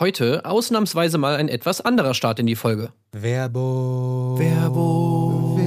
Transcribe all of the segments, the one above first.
Heute ausnahmsweise mal ein etwas anderer Start in die Folge. Werbung. Werbung.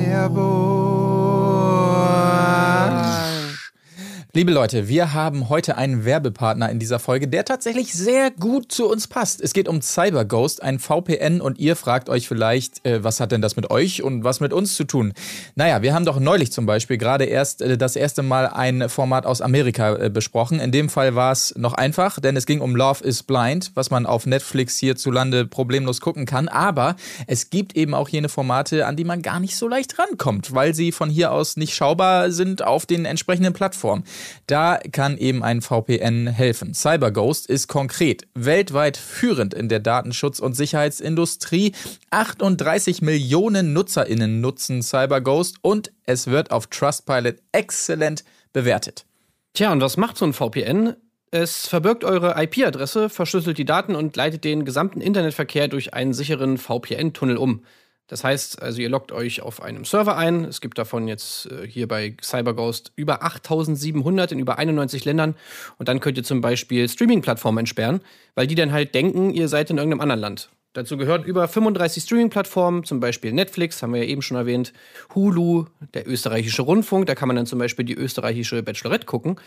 Liebe Leute, wir haben heute einen Werbepartner in dieser Folge, der tatsächlich sehr gut zu uns passt. Es geht um CyberGhost, ein VPN und ihr fragt euch vielleicht, äh, was hat denn das mit euch und was mit uns zu tun? Naja, wir haben doch neulich zum Beispiel gerade erst äh, das erste Mal ein Format aus Amerika äh, besprochen. In dem Fall war es noch einfach, denn es ging um Love is Blind, was man auf Netflix hierzulande problemlos gucken kann. Aber es gibt eben auch jene Formate, an die man gar nicht so leicht rankommt, weil sie von hier aus nicht schaubar sind auf den entsprechenden Plattformen. Da kann eben ein VPN helfen. CyberGhost ist konkret weltweit führend in der Datenschutz- und Sicherheitsindustrie. 38 Millionen NutzerInnen nutzen CyberGhost und es wird auf Trustpilot exzellent bewertet. Tja, und was macht so ein VPN? Es verbirgt eure IP-Adresse, verschlüsselt die Daten und leitet den gesamten Internetverkehr durch einen sicheren VPN-Tunnel um. Das heißt, also ihr loggt euch auf einem Server ein. Es gibt davon jetzt äh, hier bei CyberGhost über 8700 in über 91 Ländern. Und dann könnt ihr zum Beispiel Streaming-Plattformen entsperren, weil die dann halt denken, ihr seid in irgendeinem anderen Land. Dazu gehören über 35 Streaming-Plattformen, zum Beispiel Netflix, haben wir ja eben schon erwähnt, Hulu, der österreichische Rundfunk, da kann man dann zum Beispiel die österreichische Bachelorette gucken.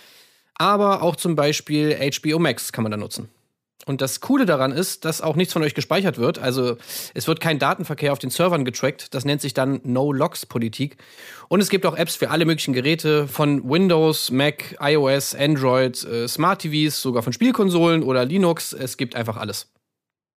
Aber auch zum Beispiel HBO Max kann man da nutzen. Und das Coole daran ist, dass auch nichts von euch gespeichert wird. Also es wird kein Datenverkehr auf den Servern getrackt. Das nennt sich dann No-Logs-Politik. Und es gibt auch Apps für alle möglichen Geräte von Windows, Mac, iOS, Android, äh, Smart TVs, sogar von Spielkonsolen oder Linux. Es gibt einfach alles.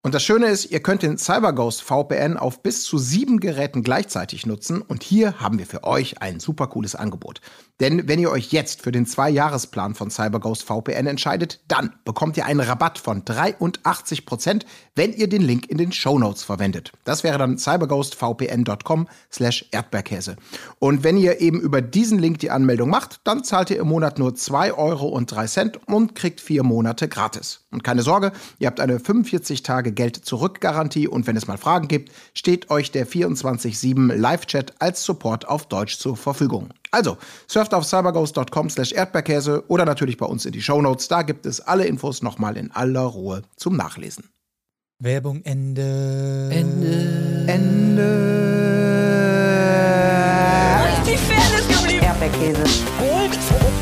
Und das Schöne ist, ihr könnt den CyberGhost VPN auf bis zu sieben Geräten gleichzeitig nutzen. Und hier haben wir für euch ein super cooles Angebot. Denn wenn ihr euch jetzt für den Zwei-Jahres-Plan von CyberGhost VPN entscheidet, dann bekommt ihr einen Rabatt von 83%, Prozent, wenn ihr den Link in den Show Notes verwendet. Das wäre dann cyberghostvpn.com slash Erdbeerkäse. Und wenn ihr eben über diesen Link die Anmeldung macht, dann zahlt ihr im Monat nur 2,03 Euro und kriegt vier Monate gratis. Und keine Sorge, ihr habt eine 45 Tage Geld-Zurück-Garantie und wenn es mal Fragen gibt, steht euch der 24-7 Live-Chat als Support auf Deutsch zur Verfügung. Also, surft auf cyberghost.com slash Erdbeerkäse oder natürlich bei uns in die Shownotes. Da gibt es alle Infos nochmal in aller Ruhe zum Nachlesen. Werbung Ende. Ende. Ende. Die Fairness geblieben. Erdbeerkäse. Gold,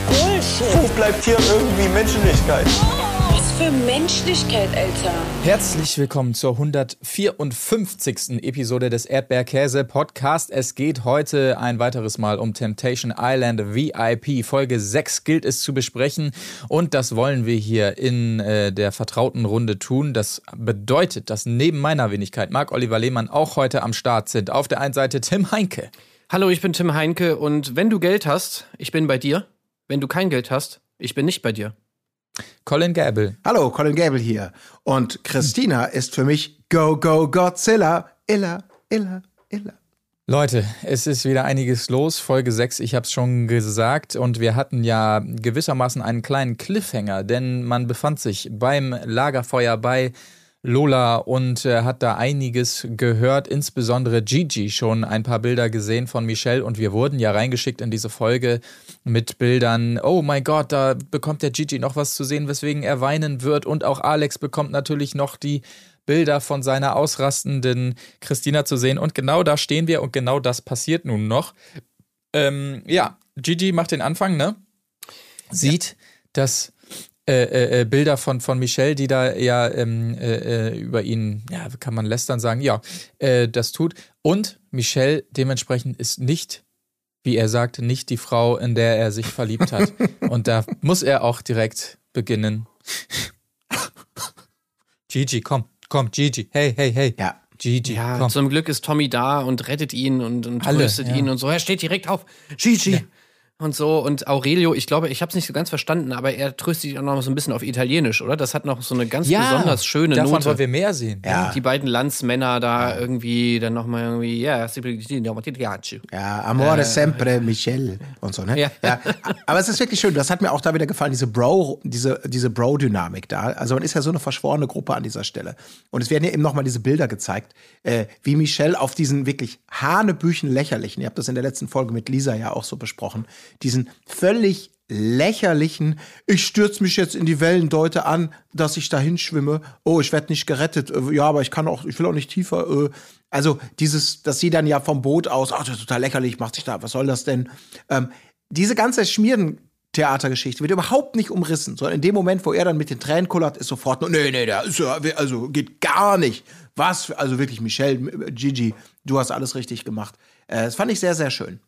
Bullshit. Wo bleibt hier irgendwie Menschlichkeit? Was für Menschlichkeit, Alter. Herzlich willkommen zur 154. Episode des Erdbeerkäse Podcast. Es geht heute ein weiteres Mal um Temptation Island VIP. Folge 6 gilt es zu besprechen und das wollen wir hier in äh, der vertrauten Runde tun. Das bedeutet, dass neben meiner Wenigkeit Marc Oliver Lehmann auch heute am Start sind. Auf der einen Seite Tim Heinke. Hallo, ich bin Tim Heinke und wenn du Geld hast, ich bin bei dir. Wenn du kein Geld hast, ich bin nicht bei dir. Colin Gable. Hallo, Colin Gable hier. Und Christina ist für mich Go, Go, Godzilla. Illa, Illa, Illa. Leute, es ist wieder einiges los. Folge 6, ich habe es schon gesagt. Und wir hatten ja gewissermaßen einen kleinen Cliffhanger, denn man befand sich beim Lagerfeuer bei Lola und äh, hat da einiges gehört, insbesondere Gigi. Schon ein paar Bilder gesehen von Michelle und wir wurden ja reingeschickt in diese Folge mit Bildern, oh mein Gott, da bekommt der Gigi noch was zu sehen, weswegen er weinen wird. Und auch Alex bekommt natürlich noch die Bilder von seiner ausrastenden Christina zu sehen. Und genau da stehen wir und genau das passiert nun noch. Ähm, ja, Gigi macht den Anfang, ne? Sieht, dass äh, äh, Bilder von, von Michelle, die da ja ähm, äh, äh, über ihn, ja, kann man lästern sagen, ja, äh, das tut. Und Michelle dementsprechend ist nicht, wie er sagt, nicht die Frau, in der er sich verliebt hat. Und da muss er auch direkt beginnen. Gigi, komm, komm, Gigi, hey, hey, hey. Ja. Gigi, Ja, komm. zum Glück ist Tommy da und rettet ihn und, und Alle, tröstet ja. ihn und so. Er steht direkt auf. Gigi. Und so. Und Aurelio, ich glaube, ich habe es nicht so ganz verstanden, aber er tröstet ihn auch noch so ein bisschen auf Italienisch, oder? Das hat noch so eine ganz besonders schöne davon Note. wollen wir mehr sehen. Ja. Die beiden Landsmänner da irgendwie dann nochmal irgendwie, ja. Ja, Amore sempre Michelle und so, ne? Ja. Aber es ist wirklich schön. Das hat mir auch da wieder gefallen, diese Bro, diese, diese Bro-Dynamik da. Also man ist ja so eine verschworene Gruppe an dieser Stelle. Und es werden ja eben nochmal diese Bilder gezeigt, äh, wie Michelle auf diesen wirklich hanebüchen lächerlichen, ihr habt das in der letzten Folge mit Lisa ja auch so besprochen, diesen völlig lächerlichen, ich stürze mich jetzt in die Wellen, deute an, dass ich dahin schwimme. Oh, ich werde nicht gerettet. Äh, Ja, aber ich kann auch, ich will auch nicht tiefer. äh. Also dieses, dass sie dann ja vom Boot aus, ach, das ist total lächerlich, macht sich da, was soll das denn? Ähm, diese ganze Schmierentheatergeschichte wird überhaupt nicht umrissen, sondern in dem Moment, wo er dann mit den Tränen kullert, ist sofort nur, nee, nee, da ist ja, also geht gar nicht. Was, also wirklich, Michelle, äh, Gigi, du hast alles richtig gemacht. Äh, das fand ich sehr, sehr schön.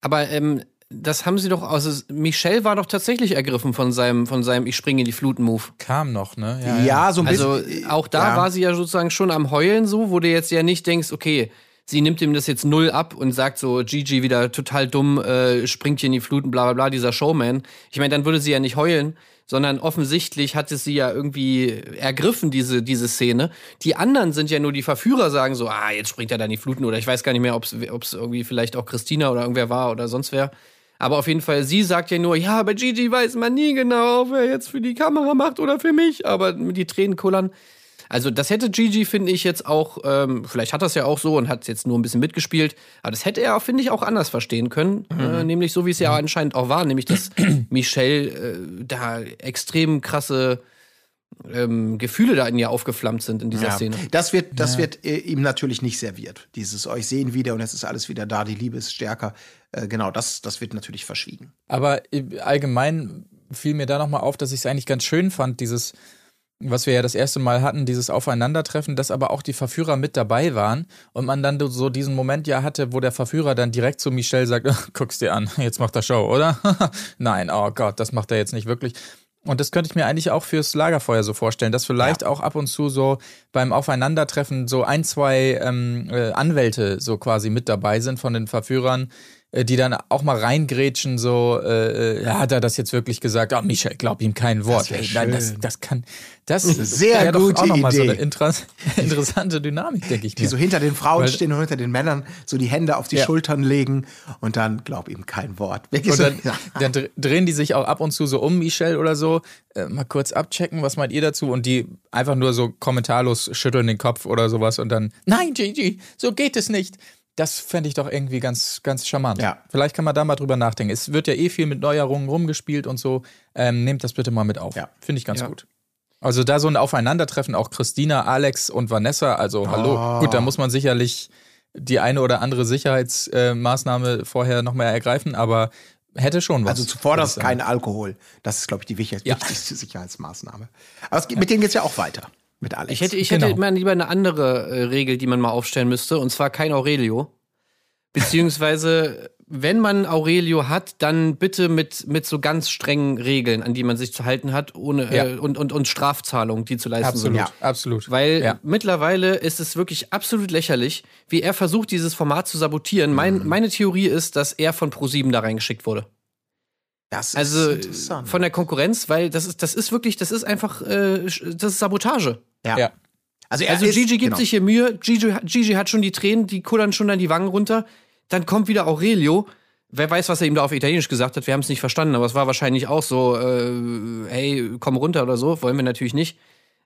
Aber ähm, das haben sie doch, also Michelle war doch tatsächlich ergriffen von seinem, von seinem Ich springe in die Fluten-Move. Kam noch, ne? Ja, so ein Also bisschen. auch da ja. war sie ja sozusagen schon am Heulen so, wo du jetzt ja nicht denkst, okay, sie nimmt ihm das jetzt null ab und sagt so, Gigi wieder total dumm, äh, springt hier in die Fluten, bla bla bla, dieser Showman. Ich meine, dann würde sie ja nicht heulen, sondern offensichtlich hat es sie ja irgendwie ergriffen, diese, diese Szene. Die anderen sind ja nur die Verführer, sagen so, ah, jetzt springt er da in die Fluten oder ich weiß gar nicht mehr, ob es irgendwie vielleicht auch Christina oder irgendwer war oder sonst wer. Aber auf jeden Fall, sie sagt ja nur, ja, bei Gigi weiß man nie genau, ob er jetzt für die Kamera macht oder für mich, aber die Tränen kullern. Also das hätte Gigi, finde ich, jetzt auch, ähm, vielleicht hat er es ja auch so und hat jetzt nur ein bisschen mitgespielt, aber das hätte er, finde ich, auch anders verstehen können. Äh, nämlich so, wie es ja anscheinend auch war, nämlich dass Michelle äh, da extrem krasse ähm, Gefühle da in ihr aufgeflammt sind in dieser Ja. Szene. Das wird, das wird äh, ihm natürlich nicht serviert. Dieses euch sehen wieder und jetzt ist alles wieder da, die Liebe ist stärker. Äh, genau, das, das wird natürlich verschwiegen. Aber äh, allgemein fiel mir da nochmal auf, dass ich es eigentlich ganz schön fand, dieses, was wir ja das erste Mal hatten, dieses Aufeinandertreffen, dass aber auch die Verführer mit dabei waren und man dann so diesen Moment ja hatte, wo der Verführer dann direkt zu Michelle sagt, guck's dir an, jetzt macht er Show, oder? Nein, oh Gott, das macht er jetzt nicht wirklich. Und das könnte ich mir eigentlich auch fürs Lagerfeuer so vorstellen, dass vielleicht auch ab und zu so beim Aufeinandertreffen so ein, zwei ähm, äh, Anwälte so quasi mit dabei sind von den Verführern, die dann auch mal reingrätschen, so, äh, äh, hat er das jetzt wirklich gesagt? Oh, Michel, glaub ihm kein Wort. Das Ey, nein, das, das kann, das Sehr wär doch gute auch noch mal so eine inter interessante Dynamik, denke ich Die mir. so hinter den Frauen Weil- stehen und hinter den Männern so die Hände auf die Ja. Schultern legen und dann glaub ihm kein Wort. Wirklich Und so, dann, ja. dann dr- drehen die sich auch ab und zu so um, Michelle oder so, äh, mal kurz abchecken, was meint ihr dazu? Und die einfach nur so kommentarlos schütteln den Kopf oder sowas und dann, nein, Gigi, so geht es nicht. Das fände ich doch irgendwie ganz, ganz charmant. Ja. Vielleicht kann man da mal drüber nachdenken. Es wird ja eh viel mit Neuerungen rumgespielt und so. Ähm, nehmt das bitte mal mit auf. Ja. Finde ich ganz Ja. gut. Also da so ein Aufeinandertreffen, auch Christina, Alex und Vanessa, also hallo. Gut, da muss man sicherlich die eine oder andere Sicherheitsmaßnahme vorher nochmal ergreifen, aber hätte schon was. Also zuvorderst ich sagen. kein Alkohol. Das ist, glaube ich, die wichtig- Ja. wichtigste Sicherheitsmaßnahme. Aber es geht, mit denen geht's ja auch weiter. Mit Alex. Ich hätte, ich Genau. hätte mal lieber eine andere äh, Regel, die man mal aufstellen müsste, und zwar kein Aurelio. Beziehungsweise, wenn man Aurelio hat, dann bitte mit, mit so ganz strengen Regeln, an die man sich zu halten hat, ohne Ja. äh, und, und, und Strafzahlungen, die zu leisten Absolut, sind. Ja. absolut. Weil ja. mittlerweile ist es wirklich absolut lächerlich, wie er versucht, dieses Format zu sabotieren. Mein, meine Theorie ist, dass er von ProSieben da reingeschickt wurde. Das ist Also interessant. von der Konkurrenz, weil das ist, das ist wirklich, das ist einfach, äh, das ist Sabotage. ja. ja. Also, er Also ist, Gigi gibt genau. sich hier Mühe, Gigi, Gigi hat schon die Tränen, die kullern schon dann die Wangen runter. Dann kommt wieder Aurelio. Wer weiß, was er ihm da auf Italienisch gesagt hat, wir haben es nicht verstanden, aber es war wahrscheinlich auch so, äh, hey, komm runter oder so, wollen wir natürlich nicht.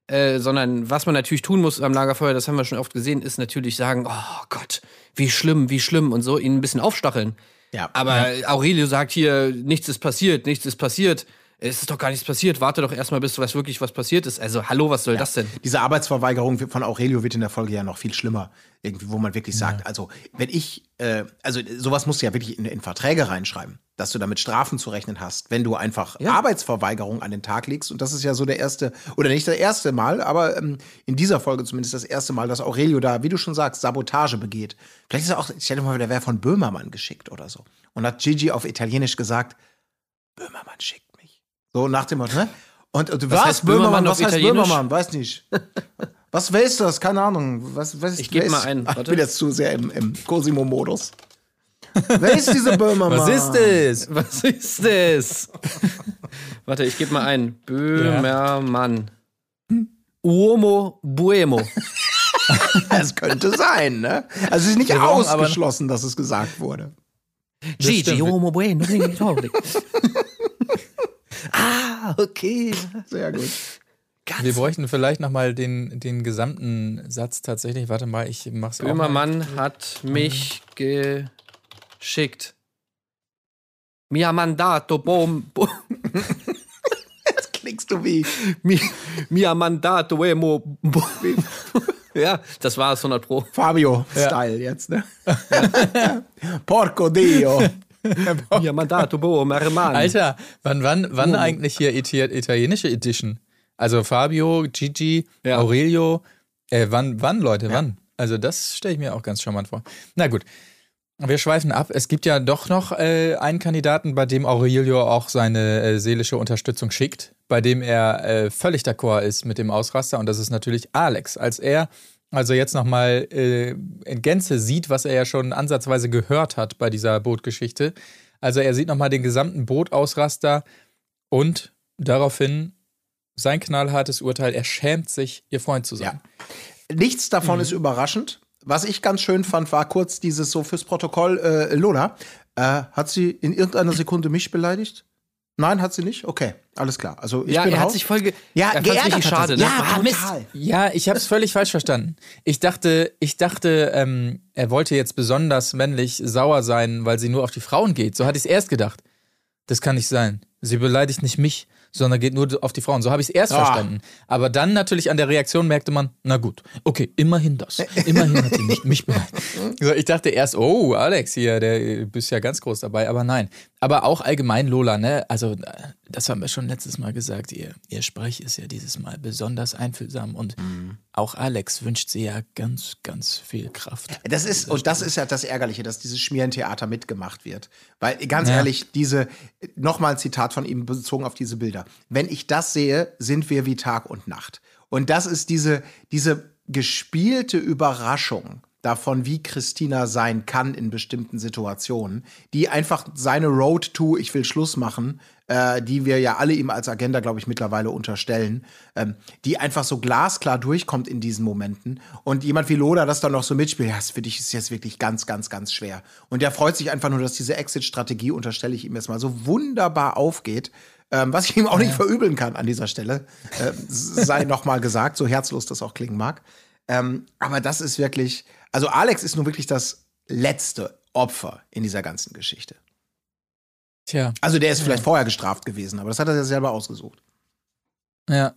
Äh, sondern was man natürlich tun muss am Lagerfeuer, das haben wir schon oft gesehen, ist natürlich sagen, oh Gott, wie schlimm, wie schlimm und so, ihn ein bisschen aufstacheln. Ja. Aber Aurelio sagt hier, nichts ist passiert, nichts ist passiert. Es ist doch gar nichts passiert. Warte doch erstmal, bis was wirklich was passiert ist. Also, hallo, was soll das denn? Diese Arbeitsverweigerung von Aurelio wird in der Folge ja noch viel schlimmer. Irgendwie, wo man wirklich sagt, also, wenn ich, äh, also sowas musst du ja wirklich in, in Verträge reinschreiben, dass du damit Strafen zu rechnen hast, wenn du einfach Ja. Arbeitsverweigerung an den Tag legst. Und das ist ja so der erste, oder nicht das erste Mal, aber ähm, in dieser Folge zumindest das erste Mal, dass Aurelio da, wie du schon sagst, Sabotage begeht. Vielleicht ist er auch, stell dir mal, der wäre von Böhmermann geschickt oder so. Und hat Gigi auf Italienisch gesagt, Böhmermann schickt. So nach dem Motto, ne? Und, und was, heißt Böhmermann Was heißt? Böhmermann? Weiß nicht. Was wer ist das? Keine Ahnung. Was, was, Ich geb wer mal ein, Ach, Ich bin jetzt zu sehr im, im Cosimo-Modus. wer ist diese Böhmermann? Was ist das? Was ist das? Warte, ich gebe mal ein. Böhmermann. Uomo Buemo. Es könnte sein, ne? Also es ist nicht ausgeschlossen, dass es gesagt wurde. Gigi. Uomo Bueno. Ah, okay. Sehr gut. Wir bräuchten vielleicht nochmal den, den gesamten Satz tatsächlich. Warte mal, ich mach's auch. Mal. Böhmermann hat mich geschickt. Mia mandato bom, bo, Jetzt klingst du wie. mi, mia mandato emo, bo. Ja, das war es 100 Pro. Fabio-Style jetzt, ne? Porco Dio. Mia mandato bo, merman. Alter, wann, wann, wann eigentlich hier italienische Edition? Also Fabio, Gigi, Ja. Aurelio. Äh, wann, wann, Leute, wann? Also das stelle ich mir auch ganz charmant vor. Na gut. Wir schweifen ab. Es gibt ja doch noch äh, einen Kandidaten, bei dem Aurelio auch seine äh, seelische Unterstützung schickt, bei dem er äh, völlig d'accord ist mit dem Ausraster und das ist natürlich Alex. Als er also jetzt nochmal äh, in Gänze sieht, was er ja schon ansatzweise gehört hat bei dieser Bootgeschichte. Also er sieht nochmal den gesamten Bootausraster und daraufhin sein knallhartes Urteil, er schämt sich, ihr Freund zu sein. Nichts davon ist überraschend. Was ich ganz schön fand, war kurz dieses so fürs Protokoll, äh, Lola, äh, hat sie in irgendeiner Sekunde mich beleidigt? Nein, hat sie nicht? Okay, alles klar. Also ich ja, bin er hat raus. sich voll ge ja, er geärgert schade, ne? sich. Ja, Ah, Mist. Ja, ich habe es völlig falsch verstanden. Ich dachte, ich dachte, ähm, er wollte jetzt besonders männlich sauer sein, weil sie nur auf die Frauen geht. So hatte ich es erst gedacht. Das kann nicht sein. Sie beleidigt nicht mich, sondern geht nur auf die Frauen. So habe ich es erst Ah. verstanden. Aber dann natürlich an der Reaktion merkte man, na gut, okay, immerhin das. Immerhin hat sie nicht mich beleidigt. So, ich dachte erst, oh, Alex hier, der bist ja ganz groß dabei, aber nein. Aber auch allgemein Lola, ne? Also, äh, das haben wir schon letztes Mal gesagt. Ihr, ihr Sprech ist ja dieses Mal besonders einfühlsam und auch Alex wünscht sie ja ganz, ganz viel Kraft. Das ist, und das ist ja das Ärgerliche, dass dieses Schmierentheater mitgemacht wird. Weil, ganz Ja. ehrlich, diese, nochmal ein Zitat von ihm bezogen auf diese Bilder. Wenn ich das sehe, sind wir wie Tag und Nacht. Und das ist diese, diese gespielte Überraschung davon, wie Christina sein kann in bestimmten Situationen, die einfach seine Road to Ich will Schluss machen, äh, die wir ja alle ihm als Agenda, glaube ich, mittlerweile unterstellen, ähm, die einfach so glasklar durchkommt in diesen Momenten. Und jemand wie Loda das dann noch so mitspielt, ja, für dich ist jetzt wirklich ganz, ganz, ganz schwer. Und der freut sich einfach nur, dass diese Exit-Strategie, unterstelle ich ihm jetzt mal, so wunderbar aufgeht. Ähm, was ich ihm auch nicht verübeln kann an dieser Stelle, äh, sei noch mal gesagt, so herzlos das auch klingen mag. Ähm, aber das ist wirklich, also Alex ist nun wirklich das letzte Opfer in dieser ganzen Geschichte. Tja. Also der ist vielleicht vorher gestraft gewesen, aber das hat er ja selber ausgesucht. Ja.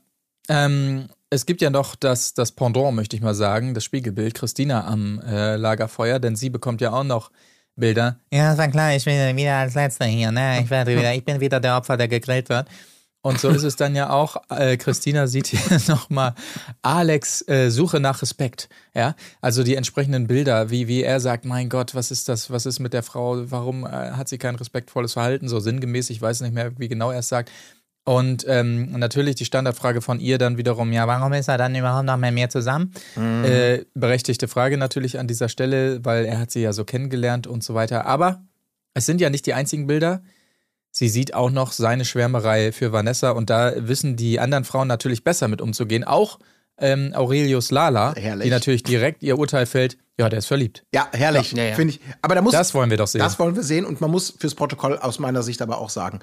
Ähm, es gibt ja noch das, das Pendant, möchte ich mal sagen, das Spiegelbild, Christina am äh, Lagerfeuer, denn sie bekommt ja auch noch Bilder. Ja, ist ja klar, ich bin wieder als Letzter hier, ne? Ich, werde wieder, ich bin wieder der Opfer, der gegrillt wird. Und so ist es dann ja auch. Äh, Christina sieht hier nochmal Alex äh, Suche nach Respekt. Ja, also die entsprechenden Bilder, wie, wie er sagt, mein Gott, was ist das, was ist mit der Frau, warum äh, hat sie kein respektvolles Verhalten, so sinngemäß, ich weiß nicht mehr, wie genau er es sagt. Und ähm, natürlich die Standardfrage von ihr dann wiederum, ja, warum ist er dann überhaupt noch mit mir zusammen? Äh, berechtigte Frage natürlich an dieser Stelle, weil er hat sie ja so kennengelernt und so weiter. Aber es sind ja nicht die einzigen Bilder. Sie sieht auch noch seine Schwärmerei für Vanessa und da wissen die anderen Frauen natürlich besser mit umzugehen. Auch ähm, Aurelius Lala, Herrlich. die natürlich direkt ihr Urteil fällt, ja, der ist verliebt. Ja, herrlich, Ja, ja, ja. finde ich. Aber da muss Das wollen wir doch sehen. Das wollen wir sehen und man muss fürs Protokoll aus meiner Sicht aber auch sagen,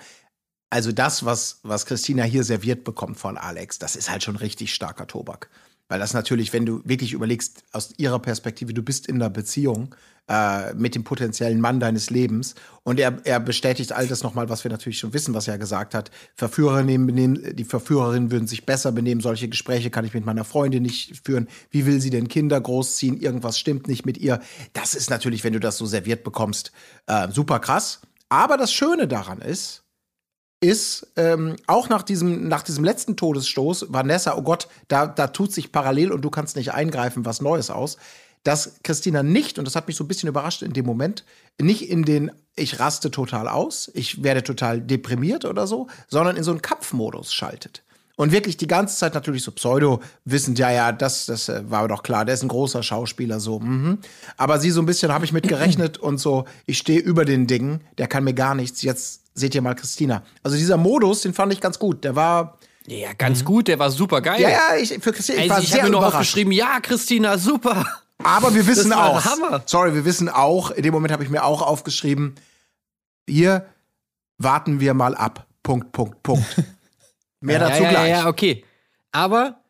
also das, was, was Christina hier serviert bekommt von Alex, das ist halt schon richtig starker Tobak. Weil das natürlich, wenn du wirklich überlegst, aus ihrer Perspektive, du bist in einer Beziehung äh, mit dem potenziellen Mann deines Lebens und er, er bestätigt all das nochmal, was wir natürlich schon wissen, was er gesagt hat. Verführerinnen benehmen, die Verführerinnen würden sich besser benehmen, solche Gespräche kann ich mit meiner Freundin nicht führen. Wie will sie denn Kinder großziehen? Irgendwas stimmt nicht mit ihr. Das ist natürlich, wenn du das so serviert bekommst, äh, super krass. Aber das Schöne daran ist, ist ähm, auch nach diesem, nach diesem letzten Todesstoß, Vanessa, oh Gott, da, da tut sich parallel und du kannst nicht eingreifen, was Neues aus, dass Christina nicht, und das hat mich so ein bisschen überrascht in dem Moment, nicht in den ich raste total aus, ich werde total deprimiert oder so, sondern in so einen Kampfmodus schaltet. Und wirklich die ganze Zeit natürlich so pseudo wissend, ja, ja, das, das äh, war doch klar, der ist ein großer Schauspieler, so, mhm. Aber sie so ein bisschen habe ich mit gerechnet und so, ich stehe über den Dingen, der kann mir gar nichts, jetzt seht ihr mal Christina. Also dieser Modus, den fand ich ganz gut, der war, Ja, ganz gut, der war super geil. ja, ja, ich, für Christina, ich Also war ich habe mir überrascht. aufgeschrieben, ja, Christina, super. Aber wir wissen auch, sorry, wir wissen auch, in dem Moment habe ich mir auch aufgeschrieben, hier warten wir mal ab. Punkt, Punkt, Punkt. Mehr ja, dazu ja, gleich. Ja, ja, okay. Aber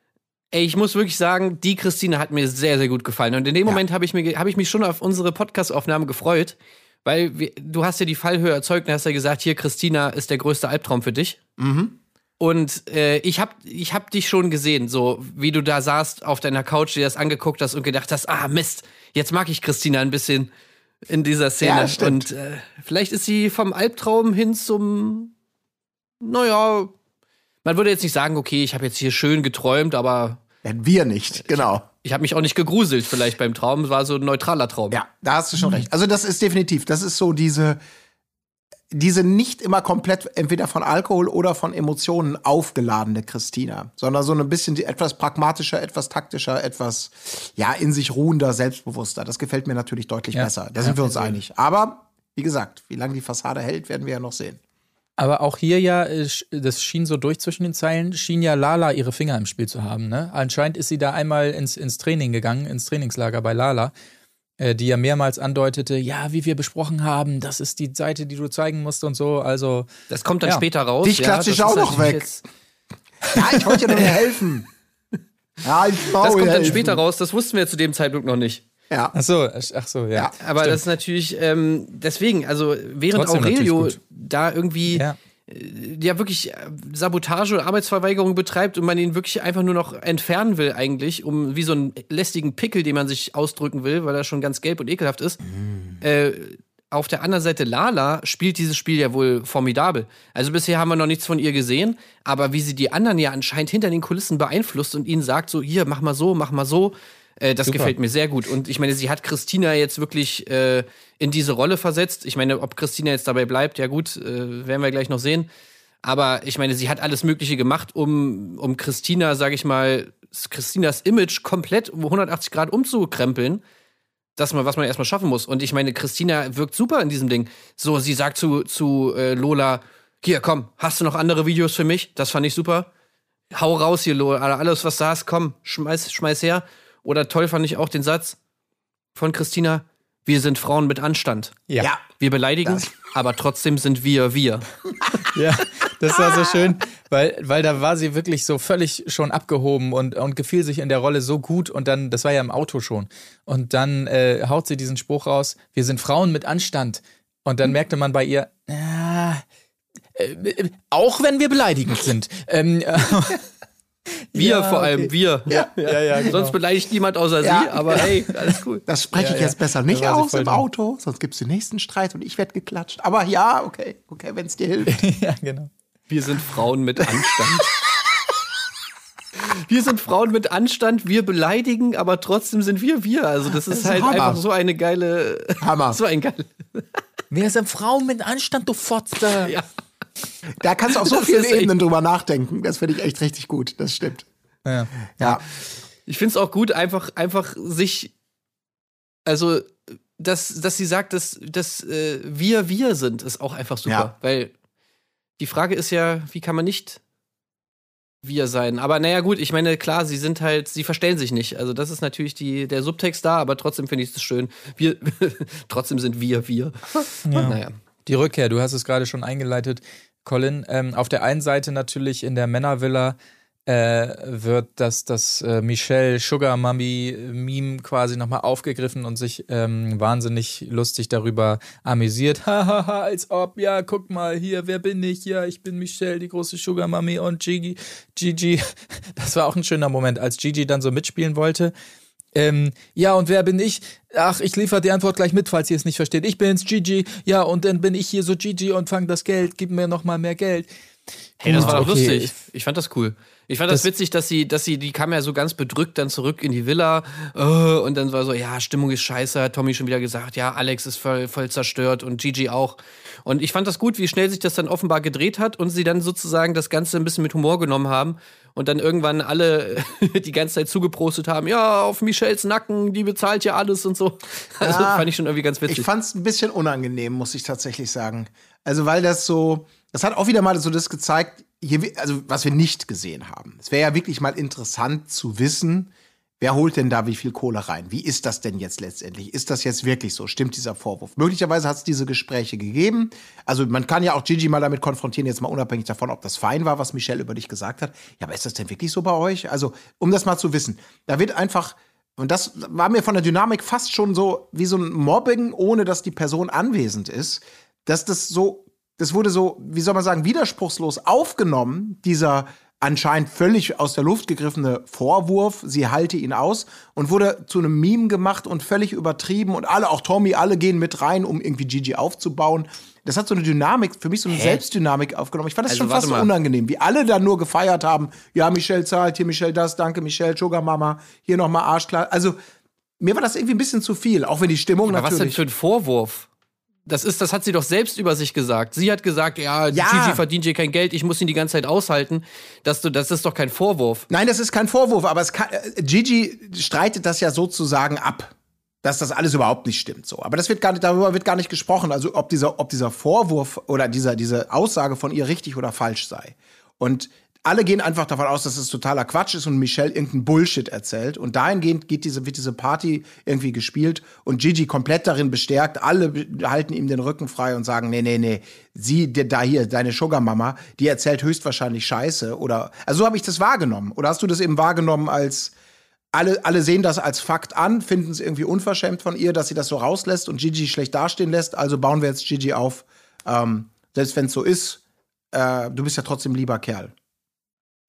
ey, ich muss wirklich sagen, die Christine hat mir sehr, sehr gut gefallen. Und in dem Moment habe ich, mir hab ich mich schon auf unsere Podcast-Aufnahme gefreut, Weil wir, du hast ja die Fallhöhe erzeugt und hast ja gesagt, hier, Christina ist der größte Albtraum für dich. Und äh, ich hab, ich hab dich schon gesehen, so wie du da saßt auf deiner Couch, dir das angeguckt hast und gedacht hast, ah Mist, jetzt mag ich Christina ein bisschen in dieser Szene. Ja, und äh, vielleicht ist sie vom Albtraum hin zum, naja, man würde jetzt nicht sagen, okay, ich habe jetzt hier schön geträumt, aber wir nicht, genau. ich habe mich auch nicht gegruselt vielleicht beim Traum. Es war so ein neutraler Traum. Ja, da hast du schon recht. Also das ist definitiv, das ist so diese, diese nicht immer komplett entweder von Alkohol oder von Emotionen aufgeladene Christina, sondern so ein bisschen die etwas pragmatischer, etwas taktischer, etwas ja in sich ruhender, selbstbewusster. Das gefällt mir natürlich deutlich Ja. besser. Da sind wir uns einig. Aber wie gesagt, wie lange die Fassade hält, werden wir ja noch sehen. Aber auch hier ja, äh, das schien so durch zwischen den Zeilen, schien ja Lala ihre Finger im Spiel zu haben. Ne? Anscheinend ist sie da einmal ins, ins Training gegangen, ins Trainingslager bei Lala, äh, die ja mehrmals andeutete, ja, wie wir besprochen haben, das ist die Seite, die du zeigen musst und so. Also, Das kommt dann Ja. später raus. Dich klatsche das ich auch ist noch weg. Ja, ich wollte ja nur helfen. Ja, ich Das kommt dann helfen. später raus. Das wussten wir zu dem Zeitpunkt noch nicht. Ja. ach so, ach so, ja. Ja, Aber Stimmt. das ist natürlich, ähm, deswegen, also während Trotzdem Aurelio da irgendwie Ja. ja wirklich äh, Sabotage und Arbeitsverweigerung betreibt und man ihn wirklich einfach nur noch entfernen will eigentlich, um wie so einen lästigen Pickel, den man sich ausdrücken will, weil er schon ganz gelb und ekelhaft ist. Äh, auf der anderen Seite Lala spielt dieses Spiel ja wohl formidabel. Also bisher haben wir noch nichts von ihr gesehen, aber wie sie die anderen ja anscheinend hinter den Kulissen beeinflusst und ihnen sagt so, hier, mach mal so, mach mal so, äh, das Super. gefällt mir sehr gut. Und ich meine, sie hat Christina jetzt wirklich äh, in diese Rolle versetzt. Ich meine, ob Christina jetzt dabei bleibt, ja gut, äh, werden wir gleich noch sehen. Aber ich meine, sie hat alles Mögliche gemacht, um, um Christina, sag ich mal, Christinas Image komplett um 180 Grad umzukrempeln. Das mal, was man erstmal schaffen muss. Und ich meine, Christina wirkt super in diesem Ding. So, sie sagt zu, zu äh, Lola, hier, komm, hast du noch andere Videos für mich? Das fand ich super. Hau raus hier, Lola. Alles, was du hast, komm, schmeiß, schmeiß her. Oder toll fand ich auch den Satz von Christina, wir sind Frauen mit Anstand. Ja. Ja. Wir beleidigen, Das- aber trotzdem sind wir wir. Ja, das war so schön, weil, weil da war sie wirklich so völlig schon abgehoben und, und gefiel sich in der Rolle so gut und dann, das war ja im Auto schon. Und dann äh, haut sie diesen Spruch raus, wir sind Frauen mit Anstand. Und dann merkte man bei ihr, ah, äh, äh, auch wenn wir beleidigend sind. Ähm, äh, Wir Ja, vor allem, okay. wir. ja, ja, genau. Sonst beleidigt niemand außer Ja. sie, aber hey, alles cool. Das spreche Ja, ich ja. jetzt besser nicht aus im. Auto, sonst gibt es den nächsten Streit und ich werde geklatscht. Aber ja, okay, okay, wenn es dir hilft. ja, genau. Wir sind Frauen mit Anstand. Wir sind Frauen mit Anstand, wir beleidigen, aber trotzdem sind wir wir. Also das ist, ist halt Hammer. einfach so eine geile, Hammer. so ein geil. Wir sind Frauen mit Anstand, du Fotze. Ja. Da kannst du auf so Das vielen Ebenen drüber nachdenken. Das finde ich echt richtig gut. Das stimmt. Ja. Ja. Ich finde es auch gut, einfach, einfach sich, also, dass, dass sie sagt, dass, dass äh, wir wir sind, ist auch einfach super. Ja. Weil die Frage ist ja, wie kann man nicht wir sein? Aber naja, gut, ich meine, klar, sie sind halt, sie verstellen sich nicht. Also, das ist natürlich die, der Subtext da, aber trotzdem finde ich es schön. Wir, trotzdem sind wir wir. Naja. Die Rückkehr, du hast es gerade schon eingeleitet, Colin. Ähm, auf der einen Seite natürlich in der Männervilla äh, wird das, das äh, Michelle Sugar Mummy Meme quasi nochmal aufgegriffen und sich ähm, wahnsinnig lustig darüber amüsiert. Hahaha, als ob, ja, guck mal hier, wer bin ich? Ja, ich bin Michelle, die große Sugar Mummy und Gigi. Gigi, das war auch ein schöner Moment, als Gigi dann so mitspielen wollte. Ähm, ja, und wer bin ich? Ach, ich liefere die Antwort gleich mit, falls ihr es nicht versteht. Ich bin's, Gigi. Ja, und dann bin ich hier so Gigi und fang das Geld. Gib mir noch mal mehr Geld. Hey, das war doch Okay. lustig. Ich fand das cool. Ich fand das, Das- witzig, dass sie, dass sie, die kam ja so ganz bedrückt dann zurück in die Villa äh, und dann war so, ja, Stimmung ist scheiße, hat Tommy schon wieder gesagt, ja, Alex ist voll, voll zerstört und Gigi auch. Und ich fand das gut, wie schnell sich das dann offenbar gedreht hat und sie dann sozusagen das Ganze ein bisschen mit Humor genommen haben und dann irgendwann alle die ganze Zeit zugeprostet haben, ja, auf Michelles Nacken, die bezahlt ja alles und so. Also Ja. fand ich schon irgendwie ganz witzig. Ich fand es ein bisschen unangenehm, muss ich tatsächlich sagen. Also, weil das so, das hat auch wieder mal so das gezeigt, hier, also was wir nicht gesehen haben. Es wäre ja wirklich mal interessant zu wissen, wer holt denn da wie viel Kohle rein? Wie ist das denn jetzt letztendlich? Ist das jetzt wirklich so? Stimmt dieser Vorwurf? Möglicherweise hat es diese Gespräche gegeben. Also man kann ja auch Gigi mal damit konfrontieren, jetzt mal unabhängig davon, ob das fein war, was Michelle über dich gesagt hat. Ja, aber ist das denn wirklich so bei euch? Also, um das mal zu wissen, da wird einfach und das war mir von der Dynamik fast schon so wie so ein Mobbing, ohne dass die Person anwesend ist, dass das so, das wurde so, wie soll man sagen, widerspruchslos aufgenommen, dieser anscheinend völlig aus der Luft gegriffene Vorwurf, sie halte ihn aus und wurde zu einem Meme gemacht und völlig übertrieben und alle, auch Tommy, alle gehen mit rein, um irgendwie Gigi aufzubauen. Das hat so eine Dynamik, für mich so eine Selbstdynamik aufgenommen. Ich fand das Also, schon fast so unangenehm, wie alle da nur gefeiert haben. Ja, Michelle zahlt, hier Michelle das, danke Michelle, Sugar Mama, hier nochmal Arschklar. Also, mir war das irgendwie ein bisschen zu viel, auch wenn die Stimmung Aber was denn natürlich. für ein Vorwurf? Das ist, das hat sie doch selbst über sich gesagt. Sie hat gesagt, ja, Ja. Gigi verdient hier kein Geld, ich muss ihn die ganze Zeit aushalten. Dass du, das ist doch kein Vorwurf. Nein, das ist kein Vorwurf, aber kann, äh, Gigi streitet das ja sozusagen ab, dass das alles überhaupt nicht stimmt. So, aber das wird gar nicht, darüber wird gar nicht gesprochen. Also ob dieser, ob dieser Vorwurf oder dieser, diese Aussage von ihr richtig oder falsch sei. Und alle gehen einfach davon aus, dass es totaler Quatsch ist und Michelle irgendeinen Bullshit erzählt. Und dahingehend geht diese, wird diese Party irgendwie gespielt und Gigi komplett darin bestärkt. Alle halten ihm den Rücken frei und sagen, nee, nee, nee, sie, da hier, deine Sugar Mama, die erzählt höchstwahrscheinlich Scheiße. Oder, also so habe ich das wahrgenommen. Oder hast du das eben wahrgenommen als, alle, alle sehen das als Fakt an, finden es irgendwie unverschämt von ihr, dass sie das so rauslässt und Gigi schlecht dastehen lässt. Also bauen wir jetzt Gigi auf. Ähm, selbst wenn es so ist, äh, du bist ja trotzdem lieber Kerl.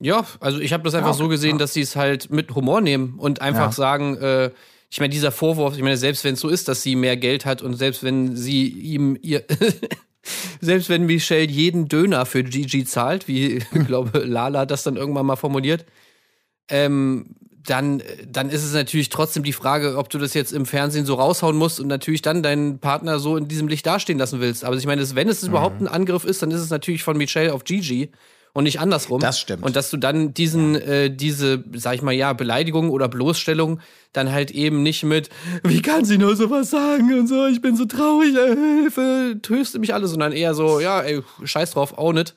Ja, also ich habe das einfach Ja, so gesehen, ja. dass sie es halt mit Humor nehmen und einfach Ja. sagen, äh, ich meine, dieser Vorwurf, ich meine, selbst wenn es so ist, dass sie mehr Geld hat und selbst wenn sie ihm ihr selbst wenn Michelle jeden Döner für Gigi zahlt, wie ich glaube Lala das dann irgendwann mal formuliert, ähm, dann, dann ist es natürlich trotzdem die Frage, ob du das jetzt im Fernsehen so raushauen musst und natürlich dann deinen Partner so in diesem Licht dastehen lassen willst. Aber ich meine, wenn es überhaupt Mhm. ein Angriff ist, dann ist es natürlich von Michelle auf Gigi und nicht andersrum. Das stimmt. Und dass du dann diesen, äh, diese, sag ich mal, ja, Beleidigung oder Bloßstellung dann halt eben nicht mit, wie kann sie nur sowas sagen und so, ich bin so traurig, äh, Hilfe, tröste mich alle, sondern eher so, ja, ey, scheiß drauf, own it.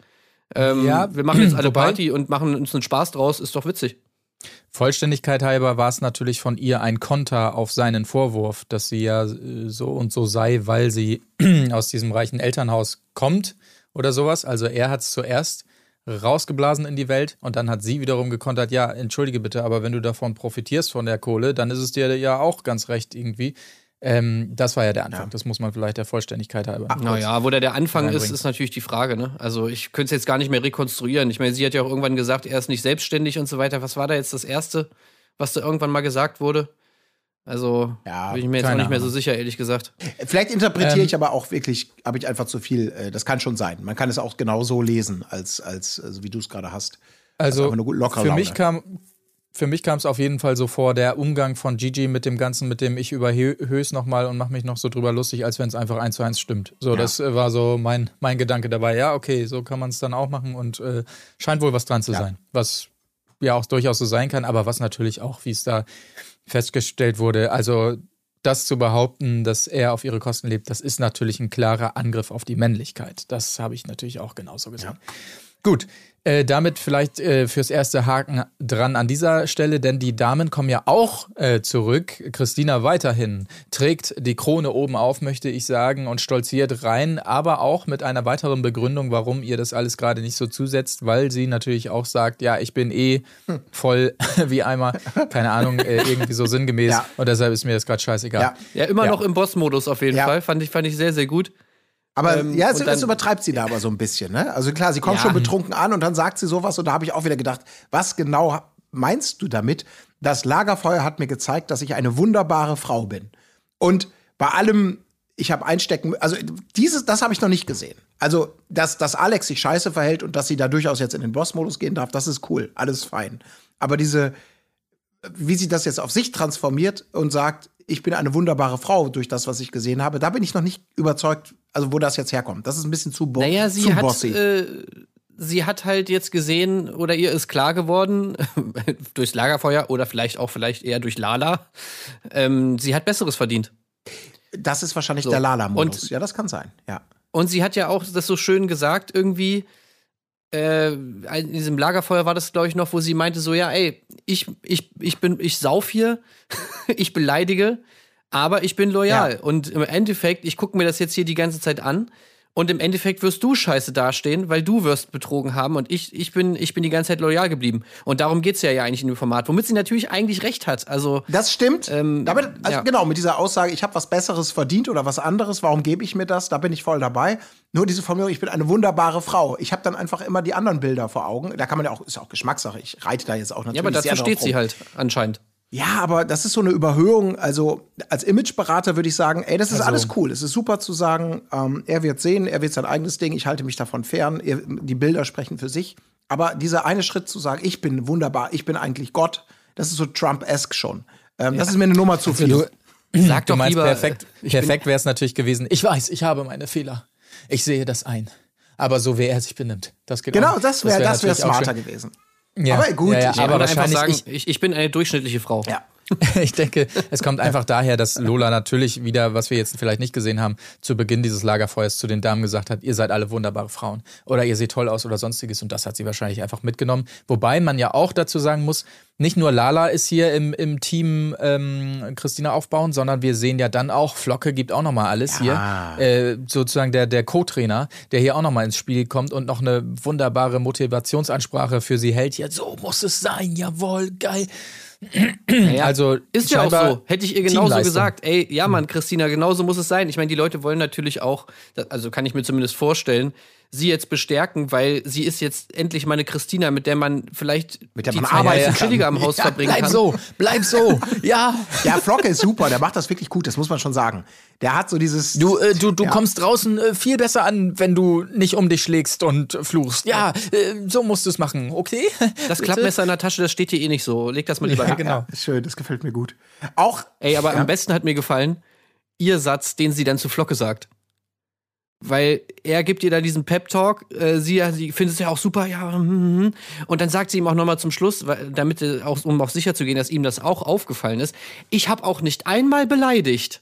Ähm, Ja, wir machen jetzt alle wobei- Party und machen uns einen Spaß draus, ist doch witzig. Vollständigkeit halber war es natürlich von ihr ein Konter auf seinen Vorwurf, dass sie ja äh, so und so sei, weil sie aus diesem reichen Elternhaus kommt oder sowas. Also er hat es zuerst rausgeblasen in die Welt und dann hat sie wiederum gekontert, ja, entschuldige bitte, aber wenn du davon profitierst von der Kohle, dann ist es dir ja auch ganz recht irgendwie. Ähm, das war ja der Anfang, das muss man vielleicht der Vollständigkeit halber. Naja, wo da der Anfang ist, ist natürlich die Frage, ne? Also ich könnte es jetzt gar nicht mehr rekonstruieren. Ich meine, sie hat ja auch irgendwann gesagt, er ist nicht selbstständig und so weiter. Was war da jetzt das Erste, was da irgendwann mal gesagt wurde? Also Ja, bin ich mir jetzt auch nicht mehr so sicher, ehrlich gesagt. Vielleicht interpretiere Ähm, ich aber auch wirklich, habe ich einfach zu viel. Äh, das kann schon sein. Man kann es auch genau so lesen, als, als also wie du es gerade hast. Also lockere für mich kam für mich kam es auf jeden Fall so vor, der Umgang von Gigi mit dem Ganzen, mit dem ich überhöhe es nochmal und mache mich noch so drüber lustig, als wenn es einfach eins zu eins stimmt. So, das äh, war so mein, mein Gedanke dabei. Ja, okay, so kann man es dann auch machen und äh, scheint wohl was dran zu Ja. sein. Was ja auch durchaus so sein kann, aber was natürlich auch, wie es da festgestellt wurde, also das zu behaupten, dass er auf ihre Kosten lebt, das ist natürlich ein klarer Angriff auf die Männlichkeit. Das habe ich natürlich auch genauso gesehen. Gut, äh, damit vielleicht äh, fürs erste Haken dran an dieser Stelle, denn die Damen kommen ja auch äh, zurück. Christina weiterhin trägt die Krone oben auf, möchte ich sagen, und stolziert rein, aber auch mit einer weiteren Begründung, warum ihr das alles gerade nicht so zusetzt, weil sie natürlich auch sagt, ja, ich bin eh voll wie Eimer, keine Ahnung, äh, irgendwie so sinngemäß Ja. und deshalb ist mir das gerade scheißegal. Ja. Ja, immer Ja. noch im Boss-Modus auf jeden Ja. Fall. Fand ich, fand ich sehr, sehr gut. Aber Ähm, ja, es, dann- es übertreibt sie da aber so ein bisschen. Ne? Also klar, sie kommt Ja. schon betrunken an und dann sagt sie sowas und da habe ich auch wieder gedacht, was genau meinst du damit? Das Lagerfeuer hat mir gezeigt, dass ich eine wunderbare Frau bin. Und bei allem, ich habe einstecken, also dieses, das habe ich noch nicht gesehen. Also, dass, dass Alex sich scheiße verhält und dass sie da durchaus jetzt in den Boss-Modus gehen darf, das ist cool, alles fein. Aber diese, wie sie das jetzt auf sich transformiert und sagt, ich bin eine wunderbare Frau durch das, was ich gesehen habe, da bin ich noch nicht überzeugt, also wo das jetzt herkommt. Das ist ein bisschen zu, bo Naja, sie zu hat, bossy. äh, sie hat halt jetzt gesehen oder ihr ist klar geworden durchs Lagerfeuer oder vielleicht auch vielleicht eher durch Lala. Ähm, sie hat Besseres verdient. das ist wahrscheinlich so. der Lala-Modus. Ja, das kann sein. Ja. Und sie hat ja auch das so schön gesagt irgendwie. Äh, in diesem Lagerfeuer war das, glaube ich, noch, wo sie meinte: so, ja, ey, ich, ich, ich bin, ich sauf hier, ich beleidige, aber ich bin loyal. Ja. Und im Endeffekt, ich gucke mir das jetzt hier die ganze Zeit an Und im Endeffekt wirst du scheiße dastehen, weil du wirst betrogen haben und ich, ich, bin, ich bin die ganze Zeit loyal geblieben. Und darum geht's ja, ja eigentlich in dem Format, womit sie natürlich eigentlich recht hat. Also, Das stimmt. Ähm, Damit, also ja. genau, mit dieser Aussage, ich habe was Besseres verdient oder was anderes, warum gebe ich mir das? Da bin ich voll dabei. Nur diese Formulierung, ich bin eine wunderbare Frau. Ich habe dann einfach immer die anderen Bilder vor Augen. Da kann man ja auch, ist ja auch Geschmackssache. Ich reite da jetzt auch natürlich ja, aber dazu steht sie rum. halt anscheinend. Ja, aber das ist so eine Überhöhung. Also als Imageberater würde ich sagen, ey, das ist Also- alles cool. Es ist super zu sagen, ähm, er wird sehen, er wird sein eigenes Ding, ich halte mich davon fern, er, die Bilder sprechen für sich. Aber dieser eine Schritt zu sagen, ich bin wunderbar, ich bin eigentlich Gott, das ist so Trump-esque schon. Ähm, Das ist mir eine Nummer zu viel. Du, Sag du doch meinst, lieber. perfekt, bin- perfekt wäre es natürlich gewesen. Ich weiß, ich habe meine Fehler. Ich sehe das ein. Aber so, wie er sich benimmt, das geht genau, auch. das wäre das wär natürlich auch smarter gewesen. Ja. Aber gut, ja, ja, ich aber wahrscheinlich sagen, ich, ich bin eine durchschnittliche Frau. Ja. Ich denke, es kommt einfach daher, dass Lola natürlich wieder, was wir jetzt vielleicht nicht gesehen haben, zu Beginn dieses Lagerfeuers zu den Damen gesagt hat, ihr seid alle wunderbare Frauen oder ihr seht toll aus oder sonstiges und das hat sie wahrscheinlich einfach mitgenommen. Wobei man ja auch dazu sagen muss, nicht nur Lala ist hier im, im Team ähm, Christina aufbauen, sondern wir sehen ja dann auch, Flocke gibt auch nochmal alles hier. Äh, sozusagen der, der Co-Trainer, der hier auch nochmal ins Spiel kommt und noch eine wunderbare Motivationsansprache für sie hält. Ja, so muss es sein, jawohl, geil. Ja, Also ist ja auch so. Hätte ich ihr genauso gesagt, ey, ja Mann, Christina, genauso muss es sein. Ich meine, die Leute wollen natürlich auch, also kann ich mir zumindest vorstellen, sie jetzt bestärken, weil sie ist jetzt endlich meine Christina, mit der man vielleicht Mit der die man arbeiten chilliger am Haus Ja, verbringen Bleib kann. so, bleib so. Ja. Ja, Flocke ist super, der macht das wirklich gut, das muss man schon sagen. Der hat so dieses. Du, äh, du, du Ja. kommst draußen äh, viel besser an, wenn du nicht um dich schlägst und fluchst. Ja, äh, so musst du es machen, okay? Das? Klappmesser in der Tasche, das steht dir eh nicht so. Leg das mal lieber ja, weg. genau. Ja, schön, das gefällt mir gut. Auch Ey, aber am besten hat mir gefallen, ihr Satz, den sie dann zu Flocke sagt. Weil er gibt ihr da diesen Pep-Talk, äh, sie, sie findet es ja auch super, ja, hm, hm. und dann sagt sie ihm auch nochmal zum Schluss, weil, damit äh, auch, um auch sicher zu gehen, dass ihm das auch aufgefallen ist, ich habe auch nicht einmal beleidigt.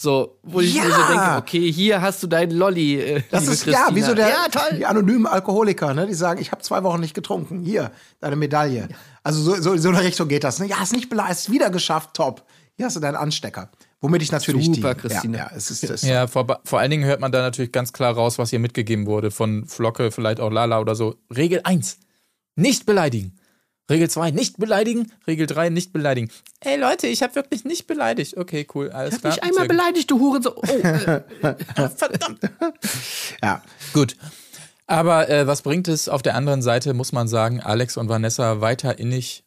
So, wo ich mir so Ja. denke, okay, hier hast du dein Lolli, äh, Das ist Christina. ja wie so der, Ja, toll. die anonymen Alkoholiker, ne? Die sagen, ich habe zwei Wochen nicht getrunken. Hier, deine Medaille. Also so, so, so in eine Richtung geht das. Ne? Ja, hast nicht beleidigt, wieder geschafft, top. Hier hast du deinen Anstecker. Womit ich natürlich Super, die, Christina. Ja, ja, es ist das. Ja, vor, vor allen Dingen hört man da natürlich ganz klar raus, was ihr mitgegeben wurde von Flocke, vielleicht auch Lala oder so. Regel 1, nicht beleidigen. Regel 2, nicht beleidigen. Regel 3, nicht beleidigen. Ey Leute, ich habe wirklich nicht beleidigt. Okay, cool, alles Ich klar. hab mich einmal beleidigt, du Hurensohn. Oh, äh, Verdammt. Ja. Gut. Aber äh, was bringt es? Auf der anderen Seite muss man sagen, Alex und Vanessa weiter innig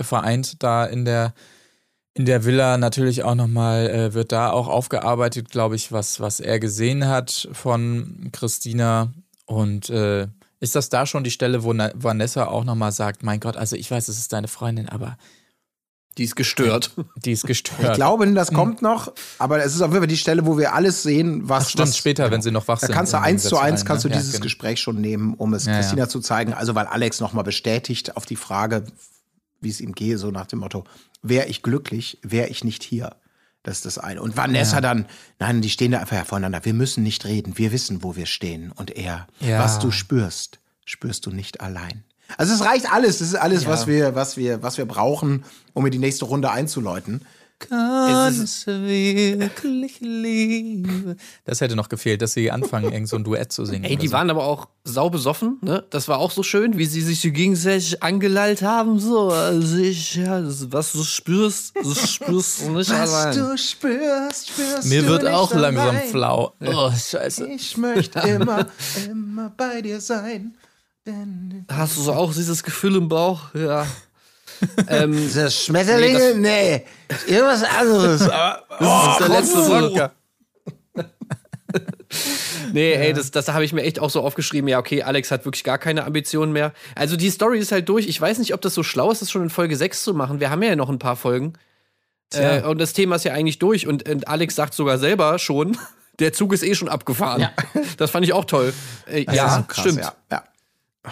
vereint da in der in der Villa natürlich auch nochmal, äh, wird da auch aufgearbeitet, glaube ich, was, was er gesehen hat von Christina. Und äh, ist das da schon die Stelle, wo Na Vanessa auch nochmal sagt, mein Gott, also ich weiß, es ist deine Freundin, aber die ist gestört. die ist gestört. Ich glaube, das kommt noch, aber es ist auf jeden Fall die Stelle, wo wir alles sehen, was. Ach, stimmt, was, später, wenn sie noch wach Da sind. kannst du eins zu eins kannst du ne? Ja, dieses genau. Gespräch schon nehmen, um es Ja, ja. Christina zu zeigen. Also weil Alex nochmal bestätigt auf die Frage, wie es ihm gehe, so nach dem Motto, wäre ich glücklich, wäre ich nicht hier. Das ist das eine. Und Vanessa dann, nein, die stehen da einfach ja voneinander. Wir müssen nicht reden, wir wissen, wo wir stehen. Und er, Ja. was du spürst, spürst du nicht allein. Also es reicht alles, das ist alles, was wir, was wir, was wir brauchen, um in die nächste Runde einzuläuten. Kann es wirklich Liebe? Das hätte noch gefehlt, dass sie anfangen, irgend so ein Duett zu singen. Ey, die so. waren aber auch sau besoffen, ne? Das war auch so schön, wie sie sich so gegenseitig angelallt haben, so. Also ich, ja, das, was du spürst, das spürst du nicht allein. du spürst, spürst Mir wird auch langsam allein. flau. Oh, scheiße. Ich möchte immer, immer bei dir sein. Denn Hast du so auch dieses Gefühl im Bauch? Ja. Ähm, das Schmetterlinge? Nee, irgendwas anderes. Aber, oh, der letzte Wodka. Nee, ey, das, das habe ich mir echt auch so aufgeschrieben. Ja, okay, Alex hat wirklich gar keine Ambitionen mehr. Also die Story ist halt durch. Ich weiß nicht, ob das so schlau ist, das schon in Folge 6 zu machen. Wir haben ja noch ein paar Folgen. Äh, und das Thema ist ja eigentlich durch. Und, und Alex sagt sogar selber schon, der Zug ist eh schon abgefahren. Das fand ich auch toll. Äh, Das ist ja, so krass, stimmt. Ja, ja.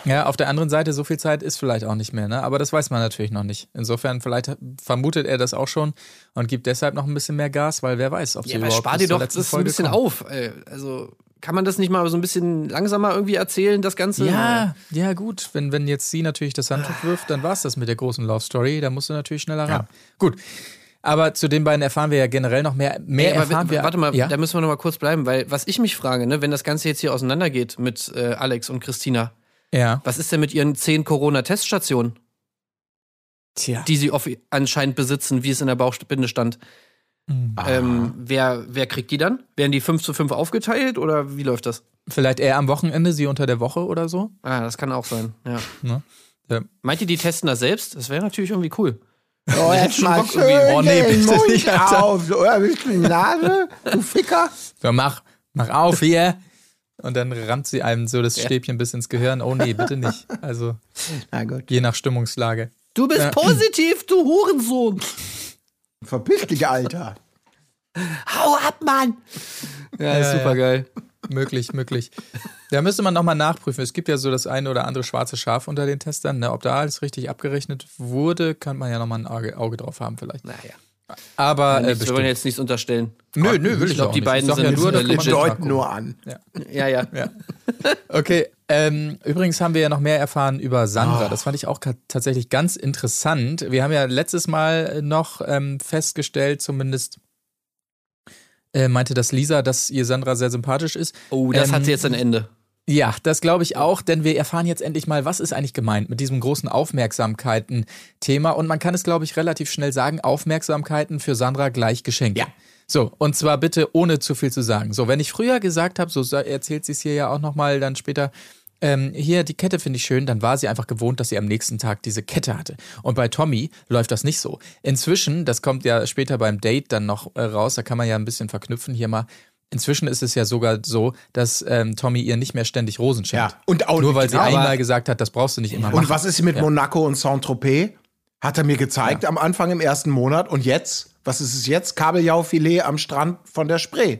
Ja, auf der anderen Seite, so viel Zeit ist vielleicht auch nicht mehr, ne? Aber das weiß man natürlich noch nicht. Insofern, vielleicht vermutet er das auch schon und gibt deshalb noch ein bisschen mehr Gas, weil wer weiß, ob sie Ja, aber überhaupt spar dir doch das ein Folge bisschen kommen. auf. Ey. Also kann man das nicht mal so ein bisschen langsamer irgendwie erzählen, das Ganze? Ja, ja, gut. Wenn, wenn jetzt sie natürlich das Handtuch wirft, dann war es das mit der großen Love Story. Da musst du natürlich schneller ran. Gut. Aber zu den beiden erfahren wir ja generell noch mehr. Mehr aber erfahren wir. warte mal, ja? da müssen wir noch mal kurz bleiben, weil was ich mich frage, ne, wenn das Ganze jetzt hier auseinandergeht mit äh, Alex und Christina, ja. was ist denn mit ihren zehn Corona-Teststationen, Tja. die sie anscheinend besitzen, wie es in der Bauchbinde stand? Hm. Ähm, wer, wer kriegt die dann? Werden die 5 zu 5 aufgeteilt oder wie läuft das? Vielleicht eher am Wochenende, sie unter der Woche oder so. Ah, das kann auch sein, ja. Ne? Ja. Meint ihr, die testen das selbst? Das wäre natürlich irgendwie cool. Oh, hätte jetzt schon mal Bock schön irgendwie. Oh, nee, den bitte Mund nicht, Alter. auf. Oder willst du die Nase? Du Ficker. So, mach, mach auf hier. Und dann rammt sie einem so das Stäbchen bis ins Gehirn. Oh nee, bitte nicht. Also Na gut. je nach Stimmungslage. Du bist Ja. positiv, du Hurensohn. Verpiss dich, Alter. Hau ab, Mann. Ja, ist Ja, super geil. Möglich, möglich. Da müsste man nochmal nachprüfen. Es gibt ja so das eine oder andere schwarze Schaf unter den Testern. Ne? Ob da alles richtig abgerechnet wurde, kann man ja nochmal ein Auge, Auge drauf haben vielleicht. Naja. Aber äh, wir wollen jetzt nichts unterstellen. Nö, nö, will ich ich glaube, auch die nicht. beiden sind ja nur, äh, das Deuten nur an. Ja, ja. Ja. Okay, ähm, übrigens haben wir ja noch mehr erfahren über Sandra. Das fand ich auch tatsächlich ganz interessant. Wir haben ja letztes Mal noch ähm, festgestellt, zumindest äh, meinte das Lisa, dass ihr Sandra sehr sympathisch ist. Oh, das Ähm, hat sie jetzt ein Ende. Ja, das glaube ich auch, denn wir erfahren jetzt endlich mal, was ist eigentlich gemeint mit diesem großen Aufmerksamkeiten-Thema. Und man kann es, glaube ich, relativ schnell sagen, Aufmerksamkeiten für Sandra gleich Geschenke. Ja. So, und zwar bitte ohne zu viel zu sagen. So, wenn ich früher gesagt habe, so erzählt sie es hier ja auch nochmal dann später, ähm, hier, die Kette finde ich schön, dann war sie einfach gewohnt, dass sie am nächsten Tag diese Kette hatte. Und bei Tommy läuft das nicht so. Inzwischen, das kommt ja später beim Date dann noch äh, raus, da kann man ja ein bisschen verknüpfen hier mal. Inzwischen ist es ja sogar so, dass ähm, Tommy ihr nicht mehr ständig Rosen schenkt. Ja, und auch Nur weil sie einmal gesagt hat, das brauchst du nicht immer Und machen. was ist mit Monaco und Saint-Tropez? Hat er mir gezeigt am Anfang im ersten Monat. Und jetzt? Was ist es jetzt? Kabeljaufilet am Strand von der Spree.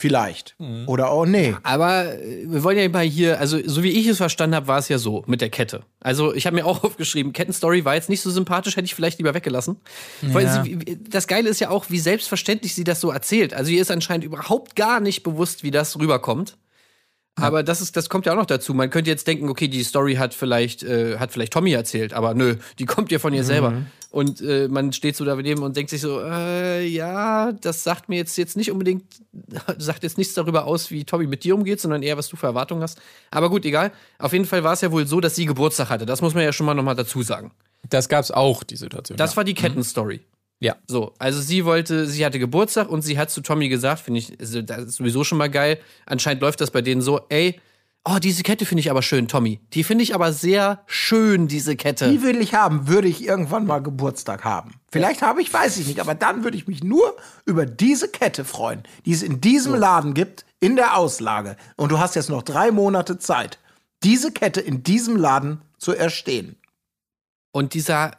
Vielleicht. Mhm. Oder auch nee. Aber äh, wir wollen ja mal hier, also so wie ich es verstanden habe, war es ja so mit der Kette. Also ich habe mir auch aufgeschrieben, Kettenstory war jetzt nicht so sympathisch, hätte ich vielleicht lieber weggelassen. Weil Ja. sie, wie- das Geile ist ja auch, wie selbstverständlich sie das so erzählt. Also ihr ist anscheinend überhaupt gar nicht bewusst, wie das rüberkommt. Aber das ist, das kommt ja auch noch dazu. Man könnte jetzt denken, okay, die Story hat vielleicht, äh, hat vielleicht Tommy erzählt, aber nö, die kommt ja von ihr selber. Und äh, man steht so daneben und denkt sich so, äh, ja, das sagt mir jetzt, jetzt nicht unbedingt, sagt jetzt nichts darüber aus, wie Tommy mit dir umgeht, sondern eher, was du für Erwartungen hast. Aber gut, egal. Auf jeden Fall war es ja wohl so, dass sie Geburtstag hatte. Das muss man ja schon mal nochmal dazu sagen. Das gab's auch, die Situation. Das ja. war die Kettenstory. Ja. So, also sie wollte, sie hatte Geburtstag und sie hat zu Tommy gesagt, finde ich, also das ist sowieso schon mal geil. Anscheinend läuft das bei denen so, ey, oh, diese Kette finde ich aber schön, Tommy. Die finde ich aber sehr schön, diese Kette. Die will ich haben, würde ich irgendwann mal Geburtstag haben. Vielleicht habe ich, weiß ich nicht, aber dann würde ich mich nur über diese Kette freuen, die es in diesem Laden gibt, in der Auslage. Und du hast jetzt noch drei Monate Zeit, diese Kette in diesem Laden zu erstehen. Und dieser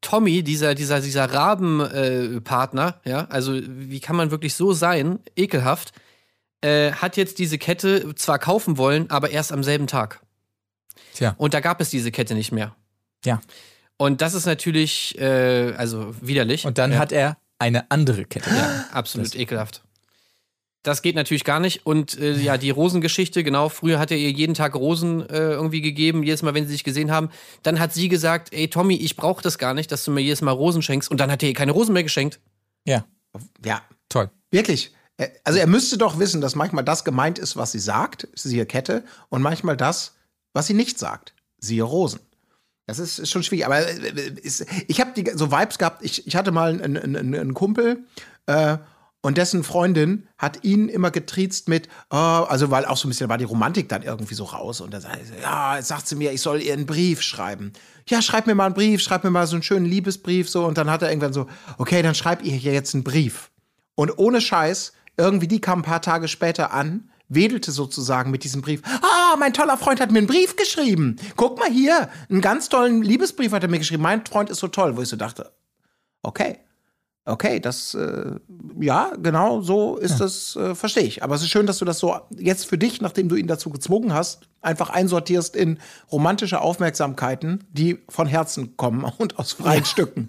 Tommy, dieser, dieser, dieser Rabenpartner, äh, ja, also wie kann man wirklich so sein, ekelhaft, äh, hat jetzt diese Kette zwar kaufen wollen, aber erst am selben Tag. Tja. Und da gab es diese Kette nicht mehr. Ja. Und das ist natürlich, äh, also widerlich. Und dann ja. hat er eine andere Kette. Ja, absolut ekelhaft. Das geht natürlich gar nicht. Und äh, ja, die Rosengeschichte, genau, früher hat er ihr jeden Tag Rosen äh, irgendwie gegeben, jedes Mal, wenn sie sich gesehen haben. Dann hat sie gesagt, ey Tommy, ich brauche das gar nicht, dass du mir jedes Mal Rosen schenkst. Und dann hat er ihr keine Rosen mehr geschenkt. Ja, Ja, toll. Wirklich. Äh, Also er müsste doch wissen, dass manchmal das gemeint ist, was sie sagt, siehe Kette, und manchmal das, was sie nicht sagt, siehe Rosen. Das ist, ist schon schwierig, aber äh, ist, ich habe so Vibes gehabt. Ich, ich hatte mal einen, einen, einen Kumpel äh, und dessen Freundin hat ihn immer getriezt mit, oh, also weil auch so ein bisschen war die Romantik dann irgendwie so raus und dann sagt sie, ja, jetzt sagt sie mir, ich soll ihr einen Brief schreiben. Ja, schreib mir mal einen Brief, schreib mir mal so einen schönen Liebesbrief so und dann hat er irgendwann so, okay, dann schreib ihr jetzt einen Brief. Und ohne Scheiß, irgendwie die kam ein paar Tage später an, wedelte sozusagen mit diesem Brief. Ah, mein toller Freund hat mir einen Brief geschrieben. Guck mal hier, einen ganz tollen Liebesbrief hat er mir geschrieben. Mein Freund ist so toll, wo ich so dachte, okay. Okay, das, äh, ja, genau, so ist das, äh, verstehe ich. Aber es ist schön, dass du das so jetzt für dich, nachdem du ihn dazu gezwungen hast, einfach einsortierst in romantische Aufmerksamkeiten, die von Herzen kommen und aus freien Stücken.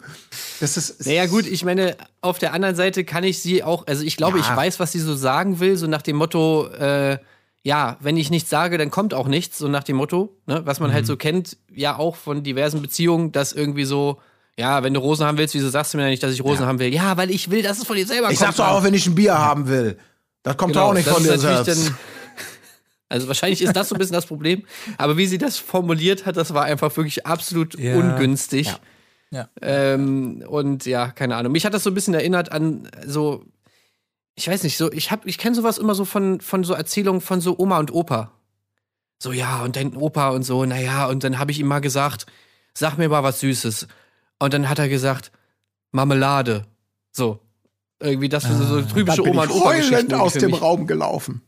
Das ist, Naja, gut, ich meine, auf der anderen Seite kann ich sie auch, also ich glaube, Ja. ich weiß, was sie so sagen will, so nach dem Motto, äh, ja, wenn ich nichts sage, dann kommt auch nichts, so nach dem Motto, ne, was man halt so kennt, ja auch von diversen Beziehungen, dass irgendwie so, Ja, wenn du Rosen haben willst, wieso sagst du mir denn nicht, dass ich Rosen haben will? Ja, weil ich will, dass es von dir selber Ich kommt. sag doch auch, wenn ich ein Bier haben will. Das kommt doch auch nicht Genau, von dir selbst. dann- also wahrscheinlich ist das so ein bisschen das Problem. Aber wie sie das formuliert hat, das war einfach wirklich absolut Ja. ungünstig. Ja. Ja. Ähm, und ja, keine Ahnung. Mich hat das so ein bisschen erinnert an so, ich weiß nicht, so, ich hab, ich kenne sowas immer so von, von so Erzählungen von so Oma und Opa. So, ja, und dein Opa und so, naja, und dann habe ich ihm mal gesagt, sag mir mal was Süßes. Und dann hat er gesagt, Marmelade. So. Irgendwie das für so, typische Oma und Opa heulend aus dem. Raum gelaufen.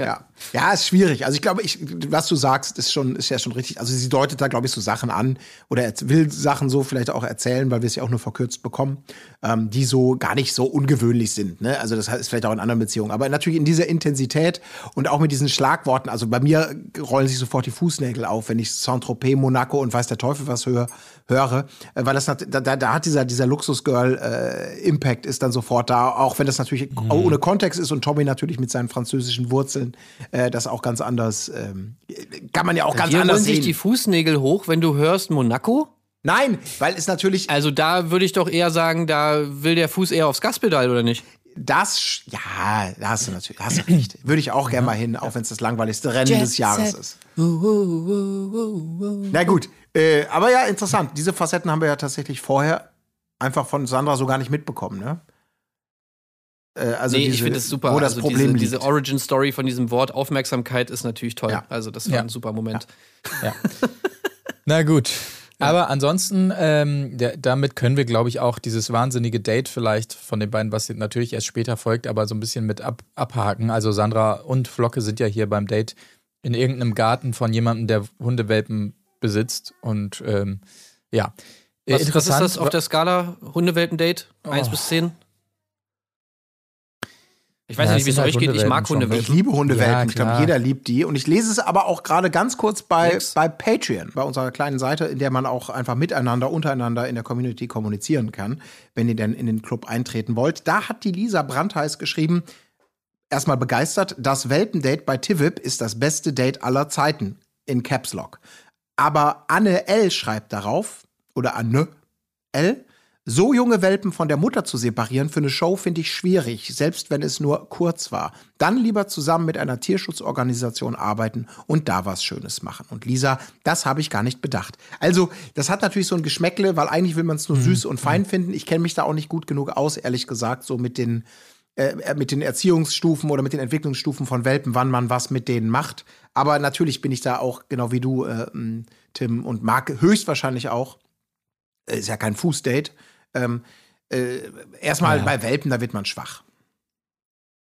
Ja. Ja. ja, ist schwierig. Also ich glaube, ich, was du sagst, ist schon, ist ja schon richtig. Also sie deutet da, glaube ich, so Sachen an oder er will Sachen so vielleicht auch erzählen, weil wir es ja auch nur verkürzt bekommen, ähm, die so gar nicht so ungewöhnlich sind. Ne? Also das ist vielleicht auch in anderen Beziehungen. Aber natürlich in dieser Intensität und auch mit diesen Schlagworten. Also bei mir rollen sich sofort die Fußnägel auf, wenn ich Saint-Tropez, Monaco und weiß der Teufel was höre, höre. Äh, weil das da, da, hat dieser, dieser Luxusgirl-Impact ist dann sofort da, auch wenn das natürlich Mhm. ohne Kontext ist und Tommy natürlich mit seinen französischen Wurzeln äh, das auch ganz anders, ähm, kann man ja auch ganz Hier anders rollen sich sehen. die Fußnägel hoch, wenn du hörst Monaco? Nein, weil es natürlich Also da würde ich doch eher sagen, da will der Fuß eher aufs Gaspedal, oder nicht? das, ja, da hast du natürlich, hast du recht. Würde ich auch gerne mal hin, auch wenn es das langweiligste Rennen des Jahres ist. Na gut, äh, aber ja, interessant. Diese Facetten haben wir ja tatsächlich vorher einfach von Sandra so gar nicht mitbekommen, ne? Äh, also nee, diese, ich finde es super. Wo das also Problem diese, liegt. diese Origin-Story von diesem Wort Aufmerksamkeit ist natürlich toll. Ja. Also das war Ja. ein super Moment. Ja. Na gut. Aber ansonsten, ähm, der, damit können wir, glaube ich, auch dieses wahnsinnige Date vielleicht von den beiden, was natürlich erst später folgt, aber so ein bisschen mit ab, abhaken. Also Sandra und Flocke sind ja hier beim Date in irgendeinem Garten von jemandem, der Hundewelpen besitzt. Und ähm, ja. Was, was ist das auf der Skala Hundewelpen-Date? Eins Oh. bis zehn? Ich weiß Ja, nicht, wie es sind halt euch geht. Ich mag Hundewelpen schon. Ich liebe Hundewelpen. Ja, ich glaube, jeder liebt die. Und ich lese es aber auch gerade ganz kurz bei, Nix. bei Patreon, bei unserer kleinen Seite, in der man auch einfach miteinander, untereinander in der Community kommunizieren kann, wenn ihr denn in den Club eintreten wollt. Da hat die Lisa Brandheiß geschrieben, erstmal begeistert, das Welpendate bei Tivip ist das beste Date aller Zeiten in Caps Lock. Aber Anne L. schreibt darauf, oder Anne L., so junge Welpen von der Mutter zu separieren für eine Show finde ich schwierig, selbst wenn es nur kurz war. Dann lieber zusammen mit einer Tierschutzorganisation arbeiten und da was Schönes machen. Und Lisa, das habe ich gar nicht bedacht. Also, das hat natürlich so ein Geschmäckle, weil eigentlich will man es nur süß und fein finden. Ich kenne mich da auch nicht gut genug aus, ehrlich gesagt, so mit den äh, mit den Erziehungsstufen oder mit den Entwicklungsstufen von Welpen, wann man was mit denen macht. Aber natürlich bin ich da auch, genau wie du, äh, Tim, und Marc höchstwahrscheinlich auch. Äh, Ist ja kein Fußdate. Ähm, äh, erstmal Ja. bei Welpen, da wird man schwach.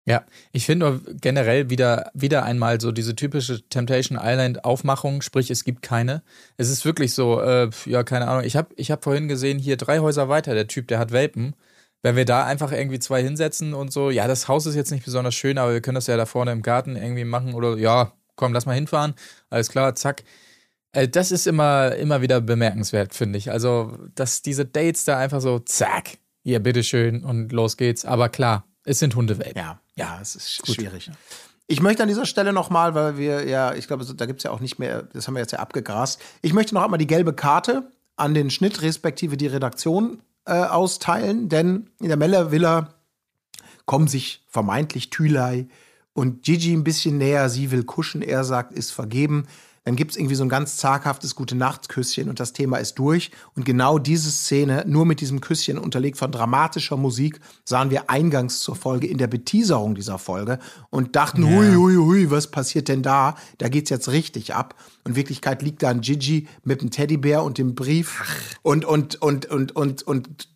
Ja, ich finde generell wieder, wieder einmal so diese typische Temptation Island Aufmachung, sprich es gibt keine. Es ist wirklich so, äh, ja, keine Ahnung. Ich habe ich hab vorhin gesehen, hier drei Häuser weiter, der Typ, der hat Welpen. Wenn wir da einfach irgendwie zwei hinsetzen und so, ja, das Haus ist jetzt nicht besonders schön, aber wir können das ja da vorne im Garten irgendwie machen oder ja, komm, lass mal hinfahren. Alles klar, zack. Äh, Das ist immer, immer wieder bemerkenswert, finde ich. Also, dass diese Dates da einfach so, zack, hier, bitteschön und los geht's. Aber klar, es sind Hundewelpen. Ja, ja, es ist sch- schwierig. Ich möchte an dieser Stelle nochmal, weil wir ja, ich glaube, da gibt es ja auch nicht mehr, das haben wir jetzt ja abgegrast. Ich möchte noch einmal die gelbe Karte an den Schnitt respektive die Redaktion äh, austeilen, denn in der Meller Villa kommen sich vermeintlich Thülei und Gigi ein bisschen näher. Sie will kuschen, er sagt, ist vergeben. Dann gibt es irgendwie so ein ganz zaghaftes Gute-Nacht-Küsschen und das Thema ist durch. Und genau diese Szene, nur mit diesem Küsschen unterlegt von dramatischer Musik, sahen wir eingangs zur Folge in der Beteaserung dieser Folge und dachten, hui, hui, hui, was passiert denn da? Da geht's jetzt richtig ab. Und in Wirklichkeit liegt da ein Gigi mit dem Teddybär und dem Brief und, und, und, und, und, und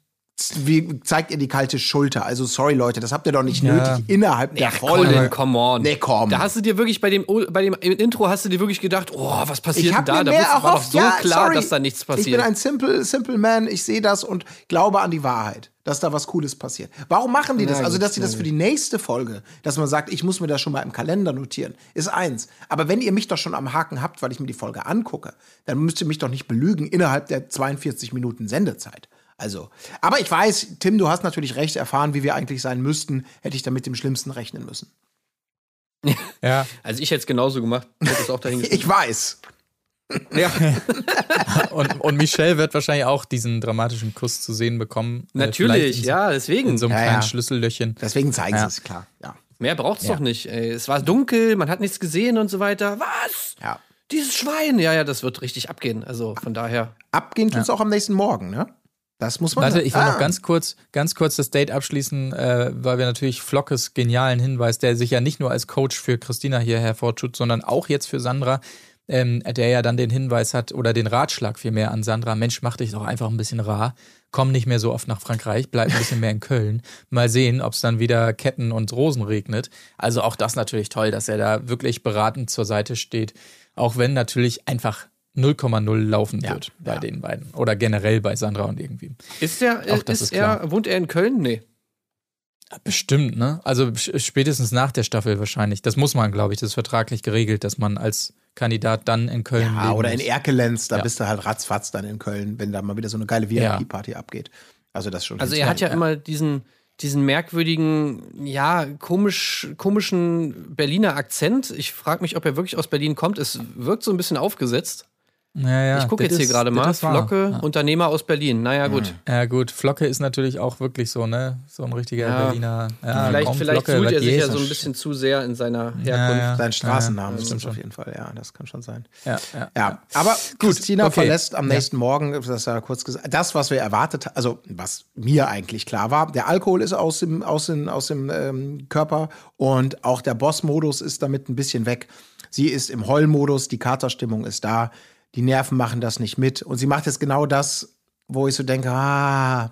wie zeigt ihr die kalte Schulter? Also sorry Leute, das habt ihr doch nicht Ja. nötig innerhalb der Folge. Colin, come on. Nee, komm. Da hast du dir wirklich bei dem, bei dem Intro hast du dir wirklich gedacht, oh, was passiert Ich denn habe da? mir Da mehr wusste- war doch erhofft. so ja, klar, sorry. dass da nichts Ich bin passiert. ein simple, simple Man. Ich sehe das und glaube an die Wahrheit, dass da was Cooles passiert. Warum machen die das? Also, dass sie das für die nächste Folge, dass man sagt, ich muss mir das schon mal im Kalender notieren, ist eins. Aber wenn ihr mich doch schon am Haken habt, weil ich mir die Folge angucke, dann müsst ihr mich doch nicht belügen innerhalb der 42 Minuten Sendezeit. Also, aber ich weiß, Tim, du hast natürlich recht erfahren, wie wir eigentlich sein müssten, hätte ich damit dem Schlimmsten rechnen müssen. Ja, also ich hätte es genauso gemacht. Ich hätte es auch dahin geschrieben. Ich weiß. Ja, Und, und Michelle wird wahrscheinlich auch diesen dramatischen Kuss zu sehen bekommen. Äh, natürlich, in so, ja, deswegen. In so einem Ja, kleinen ja. Schlüssellöchchen. Deswegen zeigen Ja. sie es, klar. Ja. Mehr braucht's Ja. doch nicht. Ey. Es war dunkel, man hat nichts gesehen und so weiter. Was? ja. Dieses Schwein. Ja, ja, das wird richtig abgehen. Also von daher. Abgehen tut's auch am nächsten Morgen, ne? Das muss man Warte, ich will Ah. noch ganz kurz, ganz kurz das Date abschließen, äh, weil wir natürlich Flockes genialen Hinweis, der sich ja nicht nur als Coach für Christina hier hervortut, sondern auch jetzt für Sandra, ähm, der ja dann den Hinweis hat oder den Ratschlag vielmehr an Sandra, Mensch, mach dich doch einfach ein bisschen rar, komm nicht mehr so oft nach Frankreich, bleib ein bisschen mehr in Köln, mal sehen, ob es dann wieder Ketten und Rosen regnet. Also auch das natürlich toll, dass er da wirklich beratend zur Seite steht, auch wenn natürlich einfach 0,0 laufen Ja, wird bei ja. den beiden oder generell bei Sandra und irgendwie. Ist der, Auch das ist, ist er, wohnt er in Köln? Nee. Bestimmt, ne? Also spätestens nach der Staffel wahrscheinlich. Das muss man, glaube ich, das ist vertraglich geregelt, dass man als Kandidat dann in Köln Ja, leben oder in. Erkelenz, da Ja. bist du halt ratzfatz dann in Köln, wenn da mal wieder so eine geile VIP-Party abgeht. Also das schon. Also er hat ja immer diesen, diesen merkwürdigen, ja, komisch, komischen Berliner Akzent. Ich frage mich, ob er wirklich aus Berlin kommt. Es wirkt so ein bisschen aufgesetzt. Ja, ja, ich gucke jetzt hier ist- gerade mal. Flocke, Ja. Unternehmer aus Berlin. Naja, gut. Ja, gut. Flocke ist natürlich auch wirklich so, ne? So ein richtiger Ja. Berliner. Ja, vielleicht komm, vielleicht Flocke, was er sich ja so ein bisschen zu sehr in seiner Herkunft. Ja, ja. Sein Straßennamen Ja, ja, stimmt auf jeden Fall, ja, das kann schon sein. Ja, ja. Ja, aber Christina okay. verlässt am Ja. nächsten Morgen, das war kurz gesagt, das, was wir erwartet haben, also was mir eigentlich klar war, der Alkohol ist aus dem, aus dem, aus dem ähm, Körper und auch der Boss-Modus ist damit ein bisschen weg. Sie ist im Heulmodus, die Katerstimmung ist da, die Nerven machen das nicht mit und sie macht jetzt genau das, wo ich so denke, ah,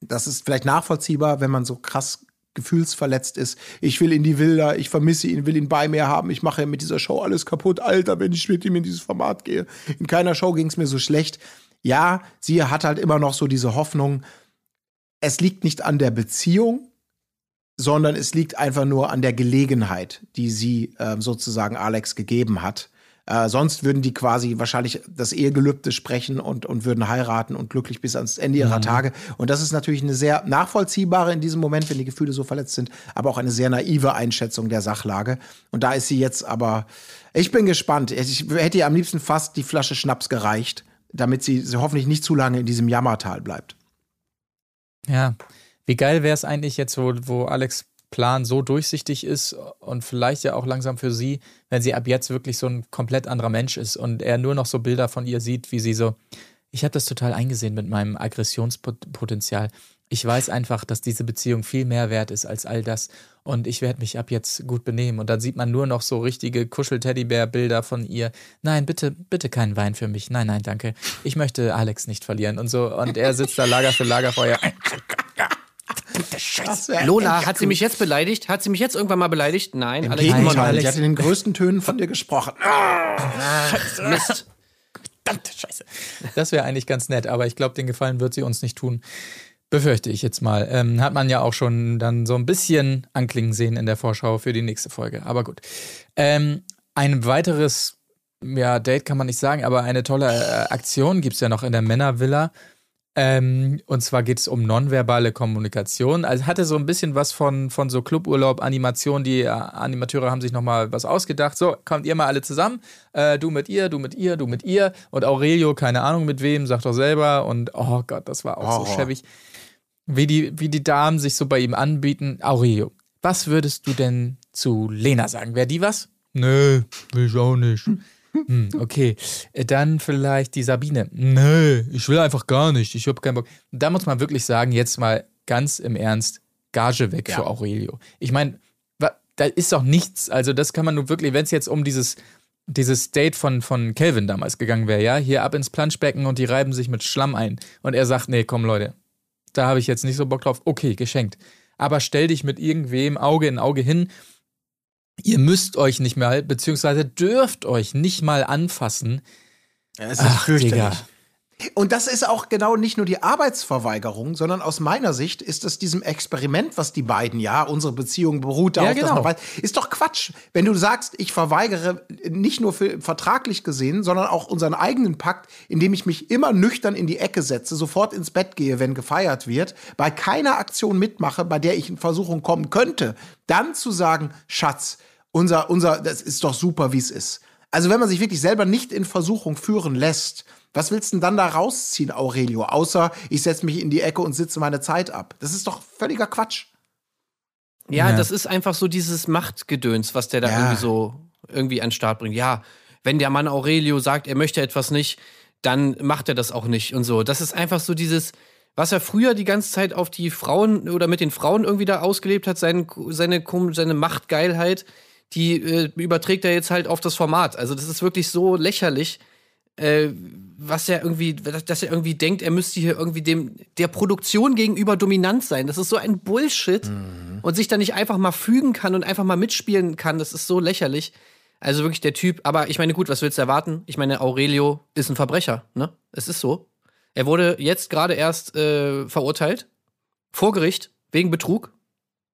das ist vielleicht nachvollziehbar, wenn man so krass gefühlsverletzt ist. Ich will in die Villa, ich vermisse ihn, will ihn bei mir haben. Ich mache mit dieser Show alles kaputt. Alter, wenn ich mit ihm in dieses Format gehe. In keiner Show ging es mir so schlecht. Ja, sie hat halt immer noch so diese Hoffnung, es liegt nicht an der Beziehung, sondern es liegt einfach nur an der Gelegenheit, die sie ähm, sozusagen Alex gegeben hat. Äh, sonst würden die quasi wahrscheinlich das Ehegelübde sprechen und, und würden heiraten und glücklich bis ans Ende ihrer Tage. Und das ist natürlich eine sehr nachvollziehbare in diesem Moment, wenn die Gefühle so verletzt sind, aber auch eine sehr naive Einschätzung der Sachlage. Und da ist sie jetzt aber, ich bin gespannt. Ich hätte ihr am liebsten fast die Flasche Schnaps gereicht, damit sie, sie hoffentlich nicht zu lange in diesem Jammertal bleibt. Ja, wie geil wäre es eigentlich jetzt, wo, wo Alex Plan so durchsichtig ist und vielleicht ja auch langsam für sie, wenn sie ab jetzt wirklich so ein komplett anderer Mensch ist und er nur noch so Bilder von ihr sieht, wie sie so, ich habe das total eingesehen mit meinem Aggressionspotenzial. Ich weiß einfach, dass diese Beziehung viel mehr wert ist als all das und ich werde mich ab jetzt gut benehmen. Und dann sieht man nur noch so richtige Kuschel-Teddybär-Bilder von ihr. Nein, bitte, bitte keinen Wein für mich. Nein, nein, danke. Ich möchte Alex nicht verlieren und so. Und er sitzt da Lager für Lagerfeuer. Wär Lola, hat sie mich jetzt beleidigt? Hat sie mich jetzt irgendwann mal beleidigt? Nein, Im Alex, Gegenteil, Alex- sie hat in den größten Tönen von dir gesprochen. nicht. Mist. Verdammte Scheiße. Das wäre eigentlich ganz nett, aber ich glaube, den Gefallen wird sie uns nicht tun. Befürchte ich jetzt mal. Ähm, hat man ja auch schon dann so ein bisschen anklingen sehen in der Vorschau für die nächste Folge. Aber gut. Ähm, ein weiteres, ja, Date kann man nicht sagen, aber eine tolle äh, Aktion gibt es ja noch in der Männervilla. Ähm, und zwar geht es um nonverbale Kommunikation. Also hatte so ein bisschen was von, von so Cluburlaub, Animation. Die äh, Animateure haben sich nochmal was ausgedacht. So, kommt ihr mal alle zusammen. Äh, du mit ihr, du mit ihr, du mit ihr. Und Aurelio, keine Ahnung mit wem, sagt doch selber. Und oh Gott, das war auch so Horror. schäbig. Wie die, wie die Damen sich so bei ihm anbieten. Aurelio, was würdest du denn zu Lena sagen? Wäre die was? Nö, will ich auch nicht. Hm, okay, Äh, dann vielleicht die Sabine. Nö, ich will einfach gar nicht. Ich habe keinen Bock. Da muss man wirklich sagen, jetzt mal ganz im Ernst, Gage weg Ja. für Aurelio. Ich meine, da ist doch nichts. Also das kann man nur wirklich, wenn es jetzt um dieses dieses Date von von Calvin damals gegangen wäre, ja, hier ab ins Planschbecken und die reiben sich mit Schlamm ein und er sagt, nee, komm Leute, da habe ich jetzt nicht so Bock drauf. Okay, geschenkt. Aber stell dich mit irgendwem Auge in Auge hin. Ihr müsst euch nicht mal, beziehungsweise dürft euch nicht mal anfassen. Es Ach, Digga. Und das ist auch genau nicht nur die Arbeitsverweigerung, sondern aus meiner Sicht ist es diesem Experiment, was die beiden, ja, unsere Beziehung beruht darauf, Ja, dass genau. man weiß, ist doch Quatsch. Wenn du sagst, ich verweigere nicht nur für, vertraglich gesehen, sondern auch unseren eigenen Pakt, indem ich mich immer nüchtern in die Ecke setze, sofort ins Bett gehe, wenn gefeiert wird, bei keiner Aktion mitmache, bei der ich in Versuchung kommen könnte, dann zu sagen, Schatz, unser, unser, das ist doch super, wie es ist. Also wenn man sich wirklich selber nicht in Versuchung führen lässt, was willst du denn dann da rausziehen, Aurelio? Außer ich setze mich in die Ecke und sitze meine Zeit ab. Das ist doch völliger Quatsch. Ja, Ja. das ist einfach so dieses Machtgedöns, was der da Ja. irgendwie so irgendwie an den Start bringt. Ja, wenn der Mann Aurelio sagt, er möchte etwas nicht, dann macht er das auch nicht und so. Das ist einfach so dieses, was er früher die ganze Zeit auf die Frauen oder mit den Frauen irgendwie da ausgelebt hat, sein, seine, kom- seine Machtgeilheit, die äh, überträgt er jetzt halt auf das Format. Also das ist wirklich so lächerlich, äh, was er irgendwie, dass er irgendwie denkt, er müsste hier irgendwie dem der Produktion gegenüber dominant sein. Das ist so ein Bullshit und sich da nicht einfach mal fügen kann und einfach mal mitspielen kann. Das ist so lächerlich. Also wirklich der Typ. Aber ich meine, gut, was willst du erwarten? Ich meine, Aurelio ist ein Verbrecher. Ne, es ist so. Er wurde jetzt gerade erst äh, verurteilt vor Gericht wegen Betrug,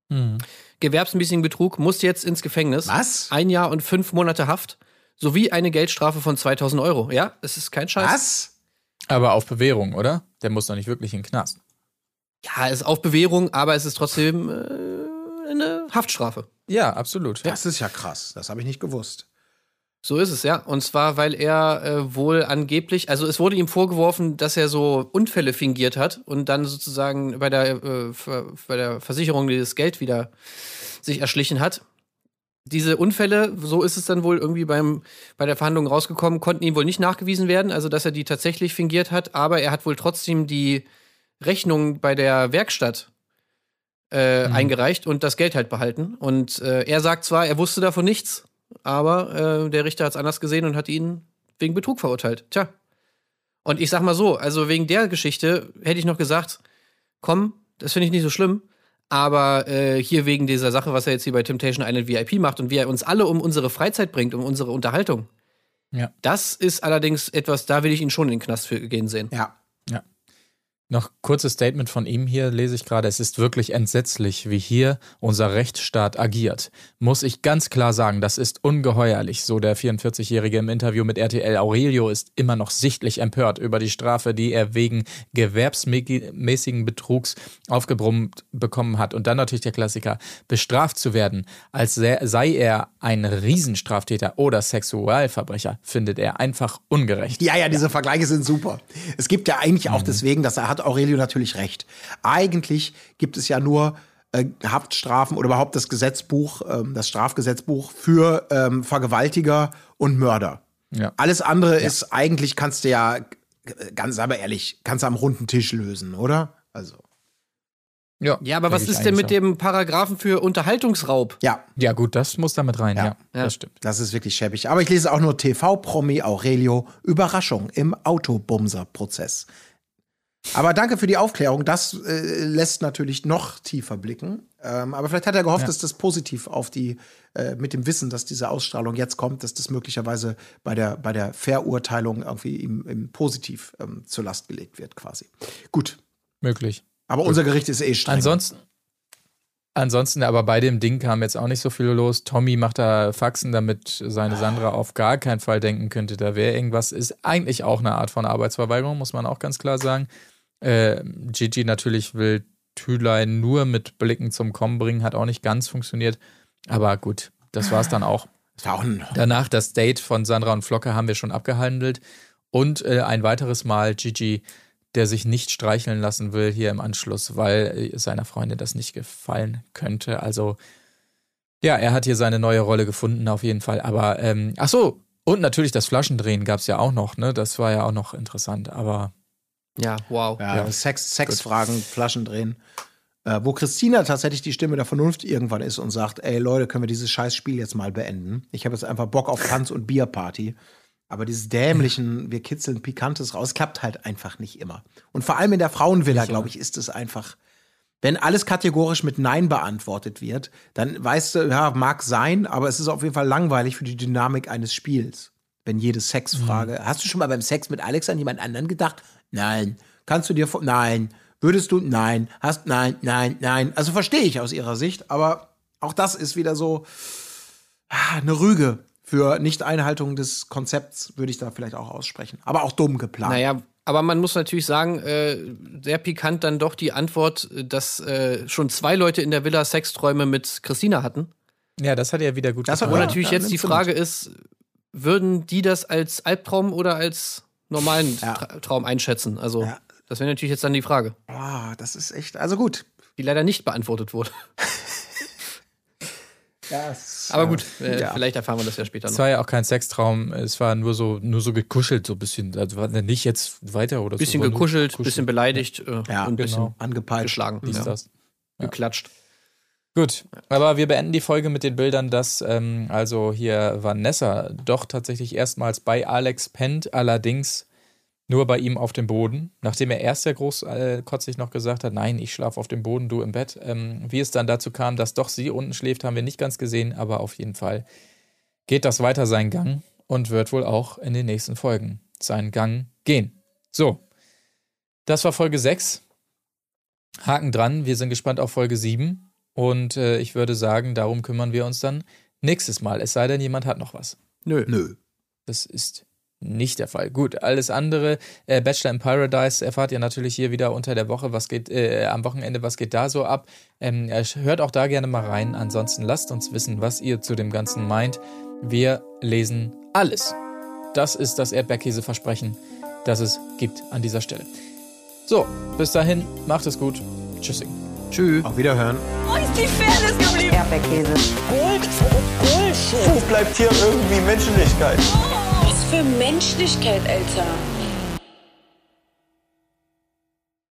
Mhm. Gewerbsmäßigen Betrug, muss jetzt ins Gefängnis. Was? Ein Jahr und fünf Monate Haft sowie eine Geldstrafe von 2000 Euro. Ja, es ist kein Scheiß. Was? Aber auf Bewährung, oder? Der muss doch nicht wirklich in den Knast. Ja, es ist auf Bewährung, aber es ist trotzdem äh, eine Haftstrafe. Ja, absolut. Ja. Das ist ja krass. Das habe ich nicht gewusst. So ist es, ja. Und zwar, weil er äh, wohl angeblich, also es wurde ihm vorgeworfen, dass er so Unfälle fingiert hat und dann sozusagen bei der, äh, bei der Versicherung dieses Geld wieder sich erschlichen hat. Diese Unfälle, so ist es dann wohl irgendwie beim, bei der Verhandlung rausgekommen, konnten ihm wohl nicht nachgewiesen werden, also dass er die tatsächlich fingiert hat, aber er hat wohl trotzdem die Rechnung bei der Werkstatt äh, eingereicht und das Geld halt behalten. Und äh, er sagt zwar, er wusste davon nichts, aber äh, der Richter hat es anders gesehen und hat ihn wegen Betrug verurteilt. Tja. Und ich sag mal so, also wegen der Geschichte hätte ich noch gesagt, komm, das finde ich nicht so schlimm. Aber äh, hier wegen dieser Sache, was er jetzt hier bei Temptation Island VIP macht und wie er uns alle um unsere Freizeit bringt, um unsere Unterhaltung. Ja. Das ist allerdings etwas, da will ich ihn schon in den Knast für gehen sehen. Ja. Noch kurzes Statement von ihm hier lese ich gerade. Es ist wirklich entsetzlich, wie hier unser Rechtsstaat agiert. Muss ich ganz klar sagen, das ist ungeheuerlich, so der 44-Jährige im Interview mit RTL. Aurelio ist immer noch sichtlich empört über die Strafe, die er wegen gewerbsmäßigen Betrugs aufgebrummt bekommen hat. Und dann natürlich der Klassiker, bestraft zu werden, als sei er ein Riesenstraftäter oder Sexualverbrecher, findet er einfach ungerecht. Ja, ja, diese Vergleiche sind super. Es gibt ja eigentlich auch deswegen, das hat Aurelio natürlich recht. Eigentlich gibt es ja nur äh, Haftstrafen oder überhaupt das Gesetzbuch, ähm, das Strafgesetzbuch für ähm, Vergewaltiger und Mörder. Ja. Alles andere ist eigentlich, kannst du ja, äh, ganz aber ehrlich, kannst du am runden Tisch lösen, oder? Also, Ja, Ja, aber was ist denn mit dem Paragraphen für Unterhaltungsraub? ja. Ja, gut, das muss damit rein, ja. Ja. Ja. Das stimmt. das ist wirklich schäbig. Aber ich lese auch nur TV-Promi Aurelio, Überraschung im Autobumser-Prozess. Aber danke für die Aufklärung. Das äh, lässt natürlich noch tiefer blicken. Ähm, aber vielleicht hat er gehofft, Ja. dass das positiv auf die, äh, mit dem Wissen, dass diese Ausstrahlung jetzt kommt, dass das möglicherweise bei der, bei der Verurteilung irgendwie ihm, ihm positiv ähm, zur Last gelegt wird, quasi. Gut. Möglich. Aber unser Gericht ist eh streng. Ansonsten, ansonsten, aber bei dem Ding kam jetzt auch nicht so viel los. Tommy macht da Faxen, damit seine Sandra auf gar keinen Fall denken könnte, da wäre irgendwas. Ist eigentlich auch eine Art von Arbeitsverweigerung, muss man auch ganz klar sagen. Äh, Gigi natürlich will Thülein nur mit Blicken zum Kommen bringen, hat auch nicht ganz funktioniert. Aber gut, das war es dann auch. Das war auch ein Danach das Date von Sandra und Flocke haben wir schon abgehandelt. Und äh, ein weiteres Mal Gigi, der sich nicht streicheln lassen will hier im Anschluss, weil äh, seiner Freundin das nicht gefallen könnte. Also, ja, er hat hier seine neue Rolle gefunden, auf jeden Fall. Aber, ähm, ach so, und natürlich das Flaschendrehen gab es ja auch noch, ne? Das war ja auch noch interessant. Aber Ja, wow. Ja, Ja. Sex, Sexfragen, Flaschen drehen. Äh, wo Christina tatsächlich die Stimme der Vernunft irgendwann ist und sagt, ey Leute, können wir dieses scheiß Spiel jetzt mal beenden? Ich habe jetzt einfach Bock auf Tanz- und Bierparty. Aber dieses dämlichen, wir kitzeln Pikantes raus, klappt halt einfach nicht immer. Und vor allem in der Frauenvilla, glaube ich, ist es einfach, wenn alles kategorisch mit Nein beantwortet wird, dann weißt du, ja, mag sein, aber es ist auf jeden Fall langweilig für die Dynamik eines Spiels. Wenn jede Sexfrage, hast du schon mal beim Sex mit Alex an jemand anderen gedacht? Nein. Kannst du dir vor, nein. Würdest du, nein. Hast, nein, nein, nein. Also verstehe ich aus ihrer Sicht, aber auch das ist wieder so ah, eine Rüge. Für Nicht-Einhaltung des Konzepts würde ich da vielleicht auch aussprechen. Aber auch dumm geplant. Naja, aber man muss natürlich sagen, äh, sehr pikant dann doch die Antwort, dass äh, schon zwei Leute in der Villa Sexträume mit Christina hatten. ja, das hat er wieder gut Das hat Wo Ja, natürlich ja, jetzt die Frage ist, würden die das als Albtraum oder als normalen Ja. Tra Traum einschätzen? Also, Ja. das wäre natürlich jetzt dann die Frage, Boah, das ist echt, also gut. die leider nicht beantwortet wurde. Das, Aber gut, äh, ja. vielleicht erfahren wir das ja später Es noch. war ja auch kein Sextraum, es war nur so, nur so gekuschelt, so ein bisschen. Also war nicht jetzt weiter oder Bisschen so. nur gekuschelt, bisschen beleidigt äh, Ja, und ein bisschen genau. angepeitscht. geschlagen, Dies, ja. das. geklatscht. Gut, aber wir beenden die Folge mit den Bildern, dass ähm, also hier Vanessa doch tatsächlich erstmals bei Alex pennt, allerdings nur bei ihm auf dem Boden, nachdem er erst sehr groß äh, noch gesagt hat, nein, ich schlafe auf dem Boden, du im Bett. Ähm, wie es dann dazu kam, dass doch sie unten schläft, haben wir nicht ganz gesehen, aber auf jeden Fall geht das weiter seinen Gang und wird wohl auch in den nächsten Folgen seinen Gang gehen. So, das war Folge 6. Haken dran, wir sind gespannt auf Folge 7. Und äh, ich würde sagen, darum kümmern wir uns dann nächstes Mal. Es sei denn, jemand hat noch was. Nö. Nö. Das ist nicht der Fall. Gut, alles andere, äh, Bachelor in Paradise, erfahrt ihr natürlich hier wieder unter der Woche, was geht äh, am Wochenende, was geht da so ab. Ähm, äh, hört auch da gerne mal rein. Ansonsten lasst uns wissen, was ihr zu dem Ganzen meint. Wir lesen alles. Das ist das Erdbeerkäse-Versprechen, das es gibt an dieser Stelle. So, bis dahin, macht es gut. Tschüssing. Tschüss. Auf Wiederhören. Wo ist die Fairness geblieben? Erdbeerkäse. Gold, Bullshit. Wo bleibt hier irgendwie Menschlichkeit? Was für Menschlichkeit, Alter.